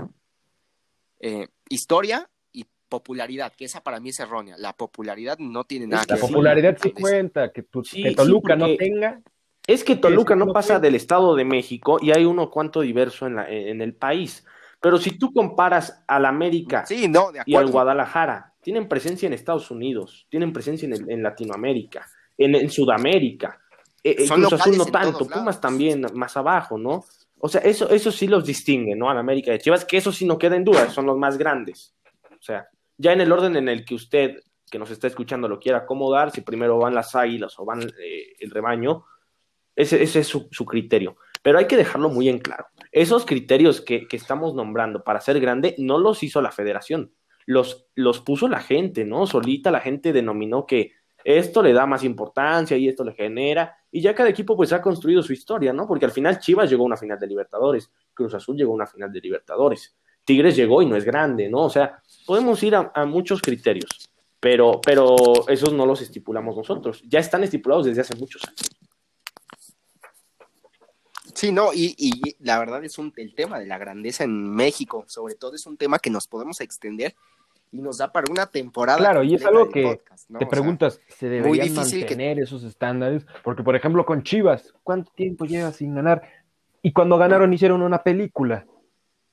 eh, historia y popularidad, que esa para mí es errónea. La popularidad no tiene nada Es que La ver. sí, popularidad sí cuenta, que, tu- Sí, que sí, Toluca no tenga. Es que Toluca no no pasa del Estado de México y hay uno cuanto diverso en, la- en el país. Pero si tú comparas al América Sí, no, de y al. Guadalajara, tienen presencia en Estados Unidos, tienen presencia en, el- en Latinoamérica, en, en Sudamérica. Eh, Son Cruz Azul no tanto. Pumas también más abajo, ¿no? O sea, eso, eso sí los distingue, ¿no? Al América de Chivas, que eso sí no queda en duda, son los más grandes. O sea, ya en el orden en el que usted, que nos está escuchando, lo quiera acomodar, si primero van las águilas o van eh, el rebaño, ese, ese es su, su criterio. Pero hay que dejarlo muy en claro. Esos criterios que, que estamos nombrando para ser grande no los hizo la federación, los, los puso la gente, ¿no? Solita la gente denominó que esto le da más importancia y esto le genera, y ya cada equipo pues ha construido su historia, ¿no? Porque al final Chivas llegó a una final de Libertadores, Cruz Azul llegó a una final de Libertadores, Tigres llegó y no es grande, ¿no? O sea, podemos ir a, muchos criterios, pero, pero esos no los estipulamos nosotros. Ya están estipulados desde hace muchos años. Sí, no, y, y la verdad es un, el tema de la grandeza en México, sobre todo es un tema que nos podemos extender y nos da para una temporada. Claro, y es algo que podcast, ¿no? te O sea, preguntas, ¿se deberían difícil que- mantener esos estándares? Porque, por ejemplo, con Chivas, ¿cuánto tiempo lleva sin ganar? Y cuando ganaron hicieron una película.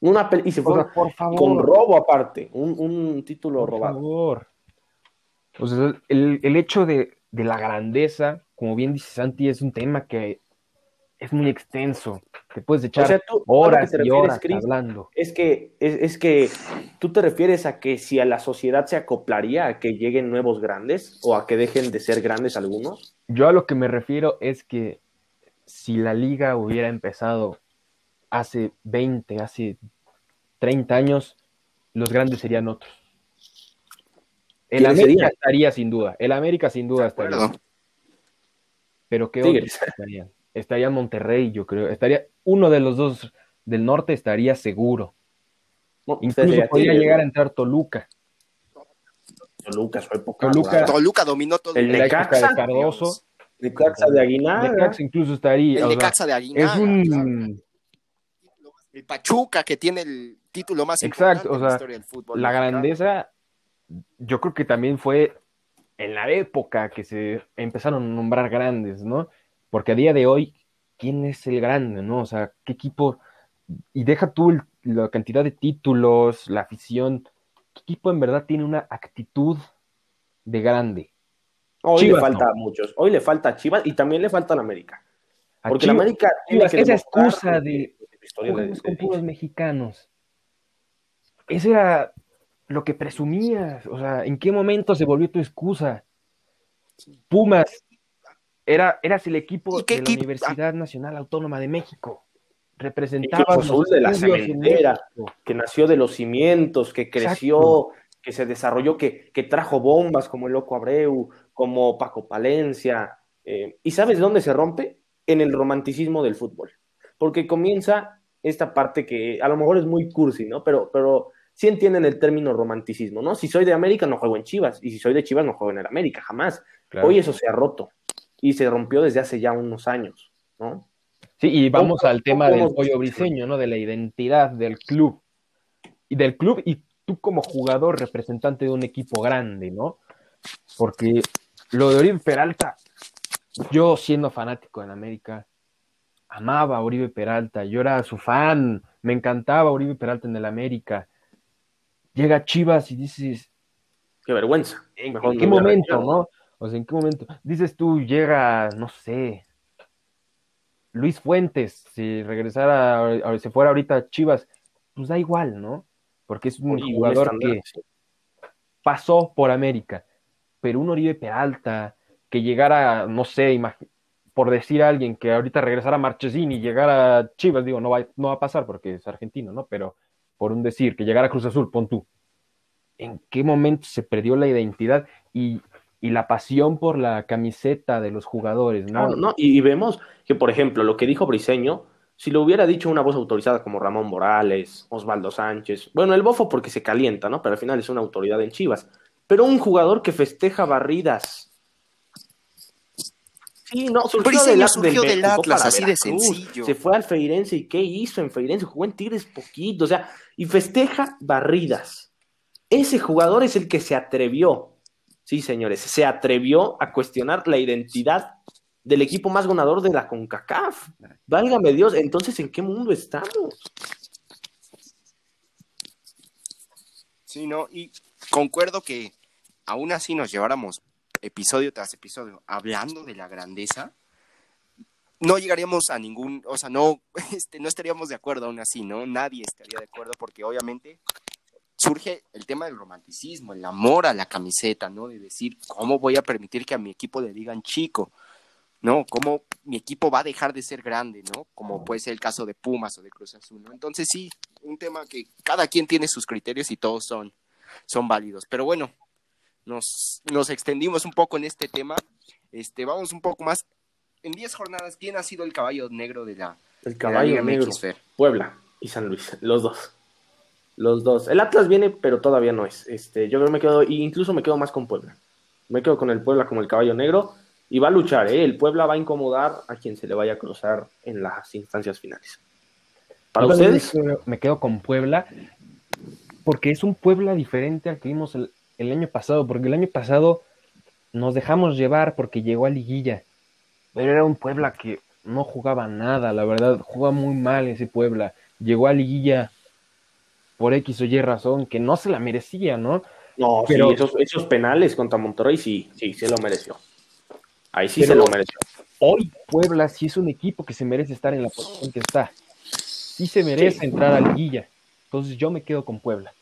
Una pel- y se O fue sea, por favor. con robo aparte, un, un título Por robado. favor. O sea, el, el hecho de, de la grandeza, como bien dice Santi, es un tema que es muy extenso. Te puedes echar O sea, tú- horas te y horas Chris, hablando. Es que, es, es que tú te refieres a que si a la sociedad se acoplaría a que lleguen nuevos grandes o a que dejen de ser grandes algunos. Yo a lo que me refiero es que si la liga hubiera empezado hace 20, hace 30 años, los grandes serían otros. El ¿Quiénes América serían? estaría sin duda. El América sin duda estaría. Pero ¿qué otros estarían? Estaría Monterrey, yo creo. Estaría uno de los dos del norte estaría seguro. No, Incluso sería podría llegar a entrar Toluca. Toluca, su época. Toluca-. Toluca dominó todo El Necaxa, época de Cardoso, Necaxa de Aguinaga. Necaxa incluso estaría. El sea, Necaxa de Aguinaga. es claro. un El Pachuca, que tiene el título más Exacto, importante o en la sea, historia del fútbol. la mexicano. grandeza, yo creo que también fue en la época que se empezaron a nombrar grandes, ¿no? Porque a día de hoy, ¿quién es el grande, no? O sea, ¿qué equipo? Y deja tú el- la cantidad de títulos, la afición, ¿qué equipo en verdad tiene una actitud de grande? Hoy Chivas, le falta a muchos. Hoy le falta a Chivas y también le falta a la América. A Porque la Chivas- América tiene que esa excusa de la le- jugamos le con puros mexicanos. Eso era lo que presumías. O sea, ¿en qué momento se volvió tu excusa? Pumas, era, eras el equipo ¿Y qué de la? Universidad Nacional Autónoma de México. Cruz Azul los de la cementera. Que nació de los cimientos, que creció, que se desarrolló, que, que trajo bombas como el Loco Abreu, como Paco Palencia. eh, ¿Y sabes dónde se rompe? En el romanticismo del fútbol. Porque comienza esta parte que a lo mejor es muy cursi, ¿no? Pero, pero sí entienden el término romanticismo, ¿no? Si soy de América no juego en Chivas, y si soy de Chivas no juego en el América, jamás. Claro. Hoy eso se ha roto y se rompió desde hace ya unos años, ¿no? Sí, y vamos ¿Cómo- al tema cómo- del pollo briseño, ¿no? De la identidad del club. Y del club, y tú como jugador representante de un equipo grande, ¿no? Porque lo de Oribe Peralta, yo siendo fanático en América, amaba a Oribe Peralta, yo era su fan, me encantaba Oribe Peralta en el América. Llega Chivas y dices, Qué vergüenza. ¿En, qué momento, no? O sea, ¿en qué momento? Dices tú, llega, no sé, Luis Fuentes, si regresara, ahor- si fuera ahorita a Chivas, pues da igual, ¿no? Porque es un jugador que pasó por América, pero un Oribe Peralta, que llegara, no sé, por decir a alguien que ahorita regresara a Marchesín y llegara a Chivas, digo, no va, no va a pasar porque es argentino, ¿no? Pero por un decir, que llegara a Cruz Azul, pon tú. ¿En qué momento se perdió la identidad y, y la pasión por la camiseta de los jugadores, ¿no? Claro, ¿no? Y, y vemos que, por ejemplo, lo que dijo Briseño, si lo hubiera dicho una voz autorizada como Ramón Morales, Osvaldo Sánchez, bueno, el bofo porque se calienta, ¿no? Pero al final es una autoridad en Chivas. Pero un jugador que festeja barridas. Sí, no, surgió Briseño del, surgió del Atlas, así de sencillo. Se fue al Feirense y ¿qué hizo en Feirense? Jugó en Tigres poquito, o sea, y festeja barridas. Ese jugador es el que se atrevió, sí, señores, se atrevió a cuestionar la identidad del equipo más ganador de la CONCACAF. Válgame Dios, entonces, ¿en qué mundo estamos? Sí, no, y concuerdo que aún así nos lleváramos episodio tras episodio hablando de la grandeza, no llegaríamos a ningún, o sea, no, este, no estaríamos de acuerdo aún así, ¿no? Nadie estaría de acuerdo porque obviamente surge el tema del romanticismo, el amor a la camiseta, ¿no? De decir, ¿cómo voy a permitir que a mi equipo le digan chico? ¿No? ¿Cómo mi equipo va a dejar de ser grande, ¿no? Como puede ser el caso de Pumas o de Cruz Azul, ¿no? Entonces sí, un tema que cada quien tiene sus criterios y todos son, son válidos. Pero bueno, nos, nos extendimos un poco en este tema. Este, vamos un poco más. En 10 jornadas, ¿quién ha sido el caballo negro de la, El de la caballo negro? Puebla y San Luis, los dos. Los dos. El Atlas viene, pero todavía no es. Este, yo creo que me quedo, incluso me quedo más con Puebla. Me quedo con el Puebla como el caballo negro y va a luchar, ¿eh? El Puebla va a incomodar a quien se le vaya a cruzar en las instancias finales. ¿Para ustedes? Me quedo con Puebla porque es un Puebla diferente al que vimos el, el año pasado, porque el año pasado nos dejamos llevar porque llegó a liguilla, pero era un Puebla que no jugaba nada, la verdad, jugaba muy mal ese Puebla, llegó a liguilla por X o Y razón, que no se la merecía, ¿no? No, pero esos, penales contra Monterrey sí, sí, se lo mereció. Ahí sí se lo mereció. Hoy Puebla sí es un equipo que se merece estar en la posición que está. Sí se merece entrar a liguilla. Entonces yo me quedo con Puebla.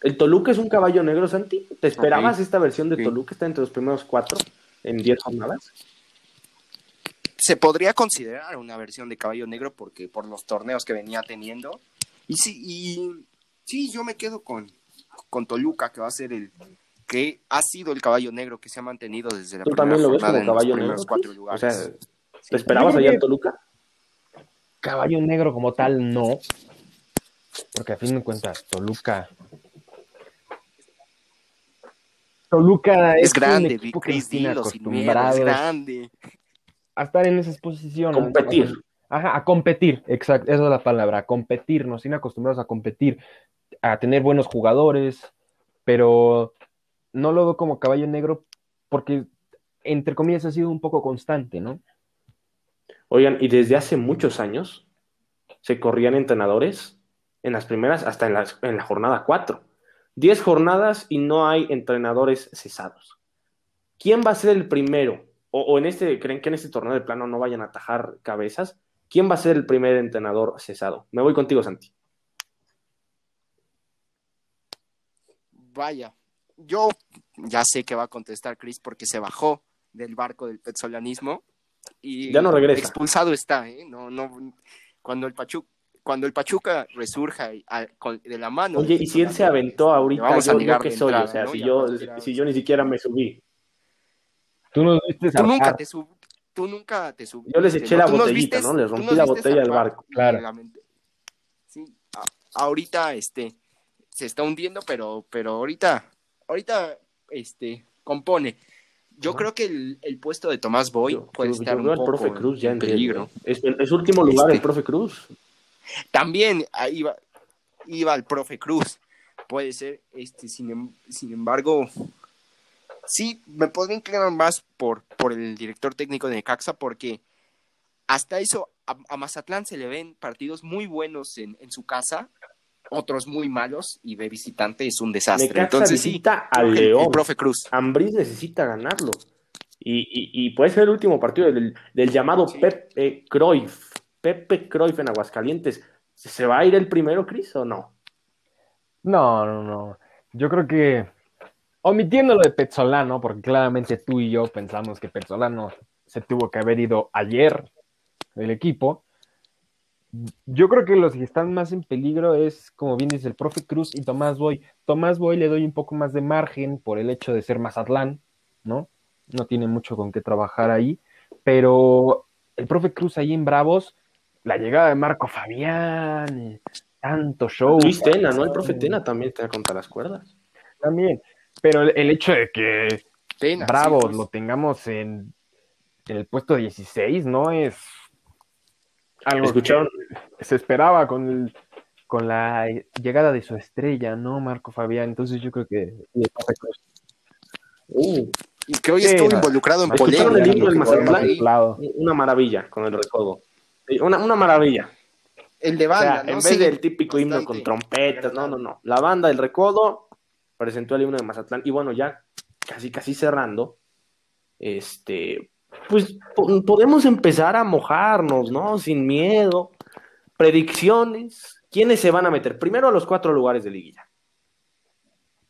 ¿El Toluca es un caballo negro, Santi? ¿Te esperabas esta versión de Toluca? Está entre los primeros cuatro en diez jornadas. Se podría considerar una versión de caballo negro porque por los torneos que venía teniendo. Y sí, y sí, yo me quedo con, con Toluca, que va a ser el que ha sido el caballo negro que se ha mantenido desde la ¿Tú también lo ves como caballo negro? Cuatro lugares. O sea, ¿te esperabas allá en Toluca? Caballo negro como tal, no. Porque a fin de cuentas, Toluca Toluca es, grande, un Chris, es grande. A estar en esas posiciones. Competir. Ajá, a competir, exacto, esa es la palabra, a competir, nos tienen acostumbrados a competir, a tener buenos jugadores, pero no lo veo como caballo negro porque, entre comillas, ha sido un poco constante, ¿no? Oigan, y desde hace muchos años se corrían entrenadores en las primeras, hasta en la, en la jornada 4. 10 jornadas y no hay entrenadores cesados. ¿Quién va a ser el primero? O, en este, ¿creen que en este torneo de plano no vayan a atajar cabezas? ¿Quién va a ser el primer entrenador cesado? Me voy contigo, Santi. Vaya, yo ya sé que va a contestar Chris porque se bajó del barco del petzolanismo y ya no regresa. Expulsado está, ¿eh? No, no, cuando el Pachuca cuando el Pachuca resurja de la mano. Oye, y si él se aventó ahorita, yo, yo qué soy, o sea, si, yo, si yo ni siquiera me subí. Tú no Tú nunca te subiste. Tú nunca te subiste. Yo les eché la botellita, ¿no? Les rompí la botella del barco. Claro. Sí, ahorita este se está hundiendo, pero, pero ahorita, ahorita, este, compone. Yo creo que el, el, puesto de Tomás Boy puede estar un poco profe Cruz ya en peligro. Es, es último lugar el este, profe Cruz. También ahí iba, el profe Cruz. Puede ser, este, sin, em, sin embargo, sí, me podría inclinar más por, por el director técnico de Necaxa porque hasta eso a, Mazatlán se le ven partidos muy buenos en, su casa, otros muy malos y de visitante es un desastre. Entonces necesita al León. profe Cruz. Ambriz necesita ganarlo. Y, puede ser el último partido del, llamado Pepe Cruyff. Pepe Cruyff en Aguascalientes, ¿se va a ir el primero, Cris, o no? No, no, no. Yo creo que, omitiendo lo de Petzolano, porque claramente tú y yo pensamos que Petzolano se tuvo que haber ido ayer del equipo, yo creo que los que están más en peligro es, como bien dice el profe Cruz y Tomás Boy. Tomás Boy le doy un poco más de margen por el hecho de ser Mazatlán, ¿no? No tiene mucho con qué trabajar ahí, pero el profe Cruz ahí en Bravos, la llegada de Marco Fabián, tanto show. Luis Tena, ¿no? El profe Tena también está contra las cuerdas. También, pero el, hecho de que Bravo pues. lo tengamos en, el puesto 16 no es algo que se esperaba con, con la llegada de su estrella, ¿no? Marco Fabián. Entonces yo creo que... Uh, y que hoy estuvo involucrado en polémica. Una maravilla con el recodo. Una, una maravilla. El de banda, En vez del típico himno con trompetas, no, no, no. La banda del recodo presentó el himno de Mazatlán. Y bueno, ya casi, casi cerrando, este, pues podemos empezar a mojarnos, ¿no? Sin miedo. Predicciones. ¿Quiénes se van a meter? Primero a los cuatro lugares de liguilla.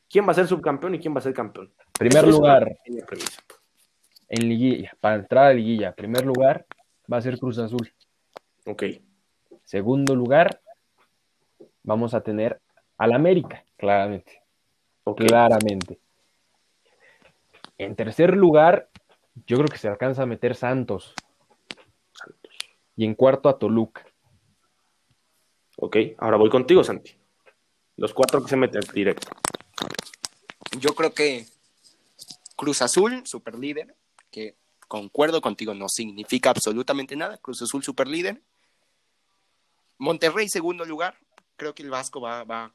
¿Quién va a ser subcampeón y quién va a ser campeón? Primer lugar. En liguilla, para entrar a liguilla, primer lugar va a ser Cruz Azul. Ok. Segundo lugar, vamos a tener al América, claramente. Claramente. En tercer lugar, yo creo que se alcanza a meter Santos. Santos. Y en cuarto a Toluca. Ok, ahora voy contigo, Santi. Los cuatro que se meten directo. Yo creo que Cruz Azul, super líder, que concuerdo contigo, no significa absolutamente nada. Cruz Azul, super líder. Monterrey, segundo lugar. Creo que el Vasco va, va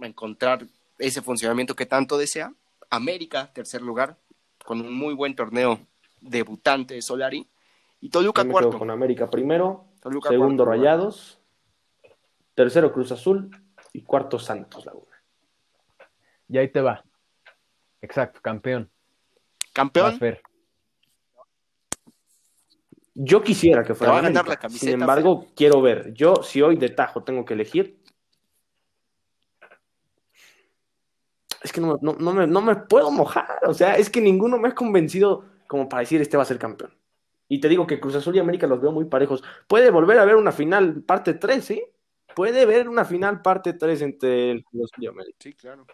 a encontrar ese funcionamiento que tanto desea. América, tercer lugar, con un muy buen torneo debutante de Solari. Y Toluca, cuarto. con América primero, Toluca, segundo cuarto. Rayados, tercero Cruz Azul y cuarto Santos Laguna. Y ahí te va. Exacto, campeón. Campeón. Yo quisiera que fuera va a ganar la camiseta, Sin embargo, quiero ver. Yo, si hoy de tajo tengo que elegir, es que no, no- no me, no me puedo mojar. O sea, es que ninguno me ha convencido como para decir este va a ser campeón. Y te digo que Cruz Azul y América los veo muy parejos. Puede volver a haber una final parte 3, ¿sí? Puede haber una final parte 3 entre el Cruz Azul y América. Sí, claro.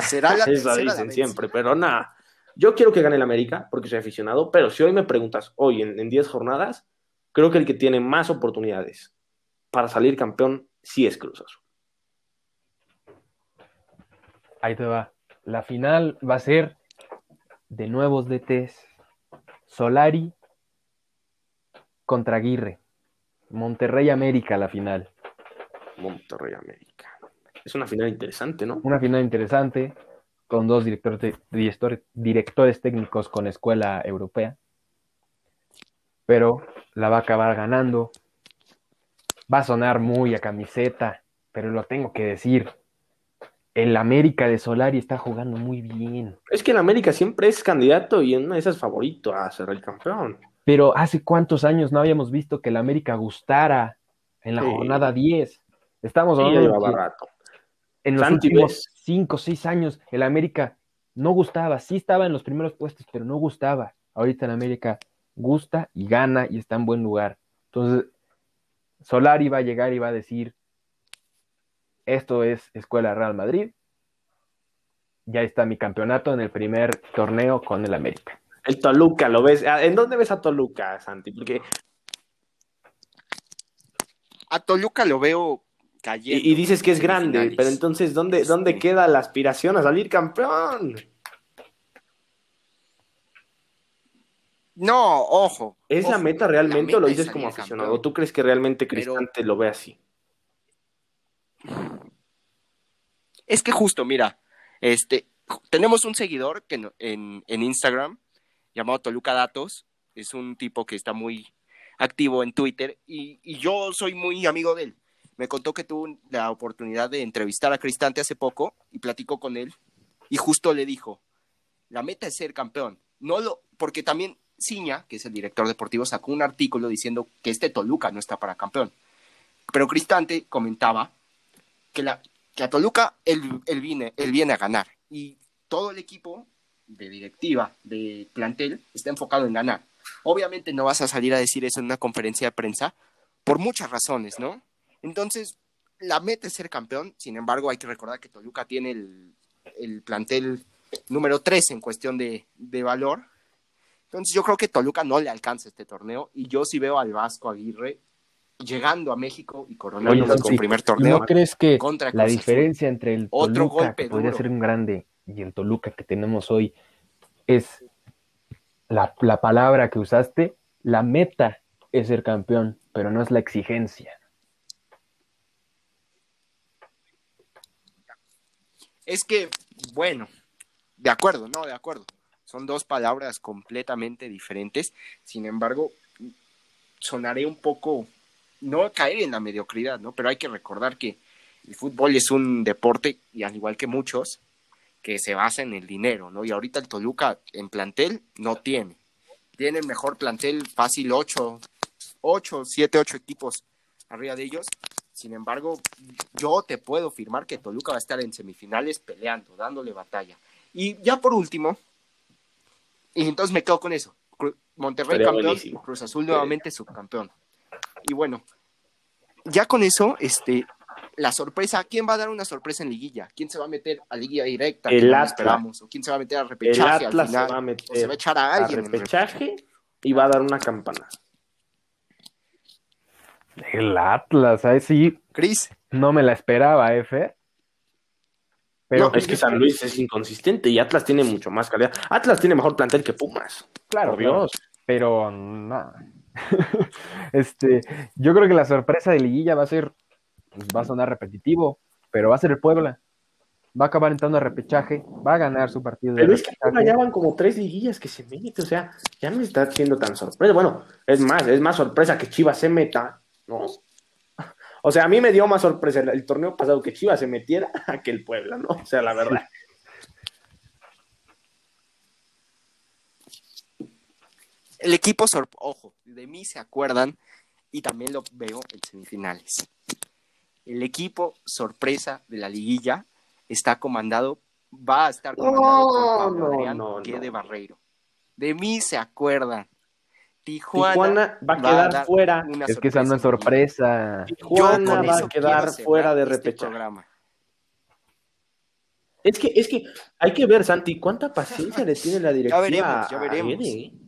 Será la Eso la dicen siempre, pero nada. Yo quiero que gane el América porque soy aficionado, pero si hoy me preguntas, hoy en, en 10 jornadas, creo que el que tiene más oportunidades para salir campeón sí es Cruz Azul. Ahí te va. La final va a ser de nuevos DTs. Solari contra Aguirre. Monterrey América la final. Monterrey América. Es una final interesante, ¿no? Una final interesante con dos directores, directores técnicos con escuela europea. Pero la va a acabar ganando. Va a sonar muy a camiseta, pero lo tengo que decir. El América de Solari está jugando muy bien. Es que el América siempre es candidato y en una de esas favorito a ser el campeón. Pero hace cuántos años no habíamos visto que el América gustara en la Sí. jornada 10. Estamos Sí, hablando de rato. en los Santi, últimos ¿ves? 5 o 6 años el América no gustaba. Sí estaba en los primeros puestos, pero no gustaba. Ahorita el América gusta y gana y está en buen lugar. Entonces, Solari va a llegar y va a decir, esto es Escuela Real Madrid. Ya está mi campeonato en el primer torneo con el América. El Toluca, ¿lo ves? Ah, ¿En dónde ves a Toluca, Santi? Porque, A Toluca lo veo cayendo. y, y dices que es grande, pero entonces, ¿dónde, Este- ¿dónde queda la aspiración a salir campeón? No, ojo. ¿Es la meta realmente la o lo dices como aficionado? campeón. ¿Tú crees que realmente Pero- Cristante lo ve así? Es que justo, mira, este, tenemos un seguidor que en, en Instagram llamado Toluca Datos. Es un tipo que está muy activo en Twitter y, y yo soy muy amigo de él. Me contó que tuvo la oportunidad de entrevistar a Cristante hace poco y platicó con él y justo le dijo, la meta es ser campeón. No lo, porque también Ciña, que es el director deportivo, sacó un artículo diciendo que este Toluca no está para campeón. Pero Cristante comentaba que, la, que a Toluca él, viene, viene a ganar y todo el equipo de directiva, de plantel, está enfocado en ganar. Obviamente no vas a salir a decir eso en una conferencia de prensa por muchas razones, ¿no? Entonces, la meta es ser campeón, sin embargo, hay que recordar que Toluca tiene el, el plantel número 3 en cuestión de, de valor. Entonces, yo creo que Toluca no le alcanza este torneo y yo sí veo al Vasco Aguirre llegando a México y coronándose Oye, con Santi, primer ¿Y torneo. no crees que contra la diferencia entre el Otro Toluca, golpe que podría duro. ser un grande, y el Toluca que tenemos hoy, es la, la palabra que usaste? La meta es ser campeón, pero no es la exigencia. Es que, bueno, de acuerdo, no, de acuerdo. Son dos palabras completamente diferentes. Sin embargo, sonaré un poco, no caer en la mediocridad, ¿no? Pero hay que recordar que el fútbol es un deporte, y al igual que muchos, que se basa en el dinero, ¿no? Y ahorita el Toluca en plantel no tiene. Tiene el mejor plantel fácil 8, 8, 7, 8 equipos arriba de ellos. Sin embargo, yo te puedo afirmar que Toluca va a estar en semifinales peleando, dándole batalla. Y ya por último, y entonces me quedo con eso. Monterrey campeón, buenísimo. Cruz Azul nuevamente subcampeón. Y bueno, ya con eso, este, la sorpresa, ¿quién va a dar una sorpresa en liguilla? ¿Quién se va a meter a liguilla directa? El no Atlas. esperamos? ¿O quién se va a meter a El repechaje Atlas al se va a final? ¿O se meter va a echar a a alguien? en repechaje y va a dar una campana. El Atlas, ahí sí, Cris, No me la esperaba, F. Pero no, es que San Luis es inconsistente y Atlas tiene mucho más calidad. Atlas tiene mejor plantel que Pumas. Claro, Dios. Pero nada. este, yo creo que la sorpresa de Liguilla va a ser, pues, va a sonar repetitivo, pero va a ser el Puebla. Va a acabar entrando a repechaje, va a ganar su partido. Pero es que ya van como tres liguillas que se mete, o sea, ya no está siendo tan sorpresa. Bueno, es más, es más sorpresa que Chivas se meta, ¿no? O sea, a mí me dio más sorpresa el, torneo pasado que Chivas se metiera a que el Puebla, ¿no? O sea, la verdad. El equipo, ojo, de mí se acuerdan y también lo veo en semifinales. El equipo sorpresa de la liguilla está comandado, va a estar comandado por no, de Barreiro. De mí se acuerdan. Tijuana, va a quedar fuera. Es que esa no es sorpresa. Tijuana va a quedar fuera de este repechaje. es que, es que hay que ver, Santi, cuánta paciencia le tiene la directiva. Ya veremos, ya veremos.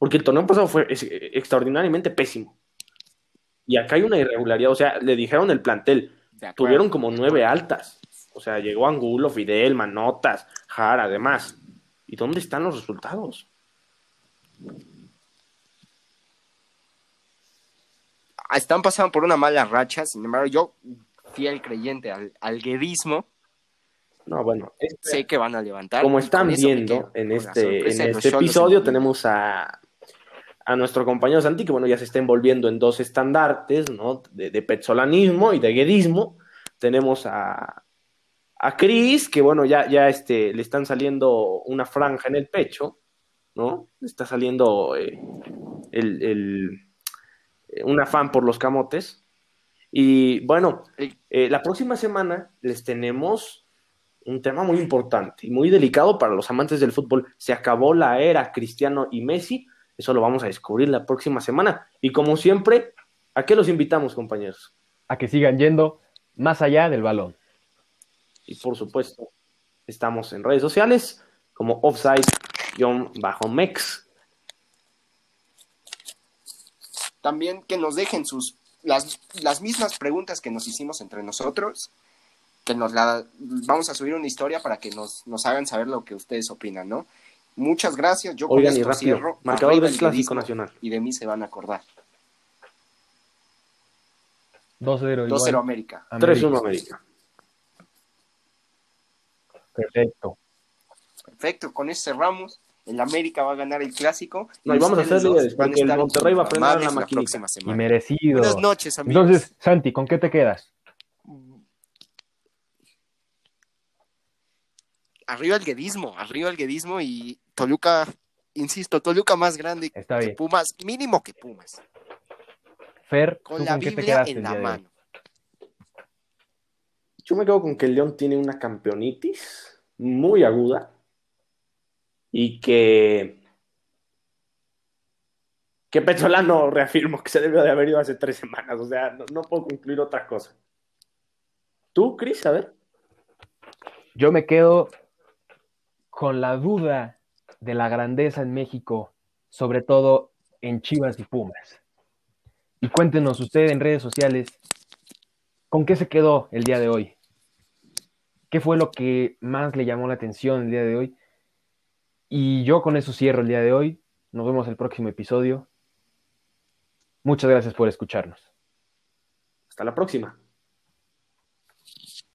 Porque el torneo pasado fue extraordinariamente pésimo. Y acá hay una irregularidad. O sea, le dijeron el plantel. Tuvieron como nueve altas. O sea, llegó Angulo, Fidel, Manotas, Jara, además. ¿Y dónde están los resultados? están pasando por una mala racha, sin embargo, yo, fiel creyente al, al guedismo, no, bueno, este, sé que van a levantar. Como están viendo en este, en este episodio, tenemos a, a nuestro compañero Santi, que bueno, ya se está envolviendo en dos estandartes, ¿no? De, de petzolanismo y de guedismo. Tenemos a, a Cris, que bueno, ya, ya este, le están saliendo una franja en el pecho, ¿no? Le está saliendo eh, el, el eh, un afán por los camotes. Y bueno, eh, la próxima semana les tenemos un tema muy importante y muy delicado para los amantes del fútbol. Se acabó la era Cristiano y Messi. Eso lo vamos a descubrir la próxima semana. Y como siempre, ¿a qué los invitamos, compañeros? A que sigan yendo más allá del balón. Y por supuesto, estamos en redes sociales como offside-mex también que nos dejen sus las, las mismas preguntas que nos hicimos entre nosotros, que nos la vamos a subir una historia para que nos, nos hagan saber lo que ustedes opinan, ¿no? Muchas gracias. Yo Oigan, con esto cierro. Marcador del Clásico Nacional. Y de mí se van a acordar. 2-0. 2-0 América. 3-1 América. Perfecto. Perfecto, con eso cerramos el América va a ganar el clásico. No, y vamos a hacer líderes, porque el Monterrey va a prender la maquinita. y merecido. Buenas noches, amigos. Entonces, Santi, ¿con qué te quedas? Arriba el guedismo, arriba el guedismo y Toluca, insisto, Toluca más grande que Pumas, mínimo que Pumas. Fer, con la Biblia en la mano. Yo me quedo con que el León tiene una campeonitis muy aguda y que, que Petzolano reafirmo que se debió de haber ido hace tres semanas. O sea, no, puedo concluir otra cosa. ¿Tú, Cris? A ver. Yo me quedo con la duda de la grandeza en México, sobre todo en Chivas y Pumas. Y cuéntenos usted en redes sociales, ¿con qué se quedó el día de hoy? ¿Qué fue lo que más le llamó la atención el día de hoy? Y yo con eso cierro el día de hoy. Nos vemos el próximo episodio. Muchas gracias por escucharnos. Hasta la próxima.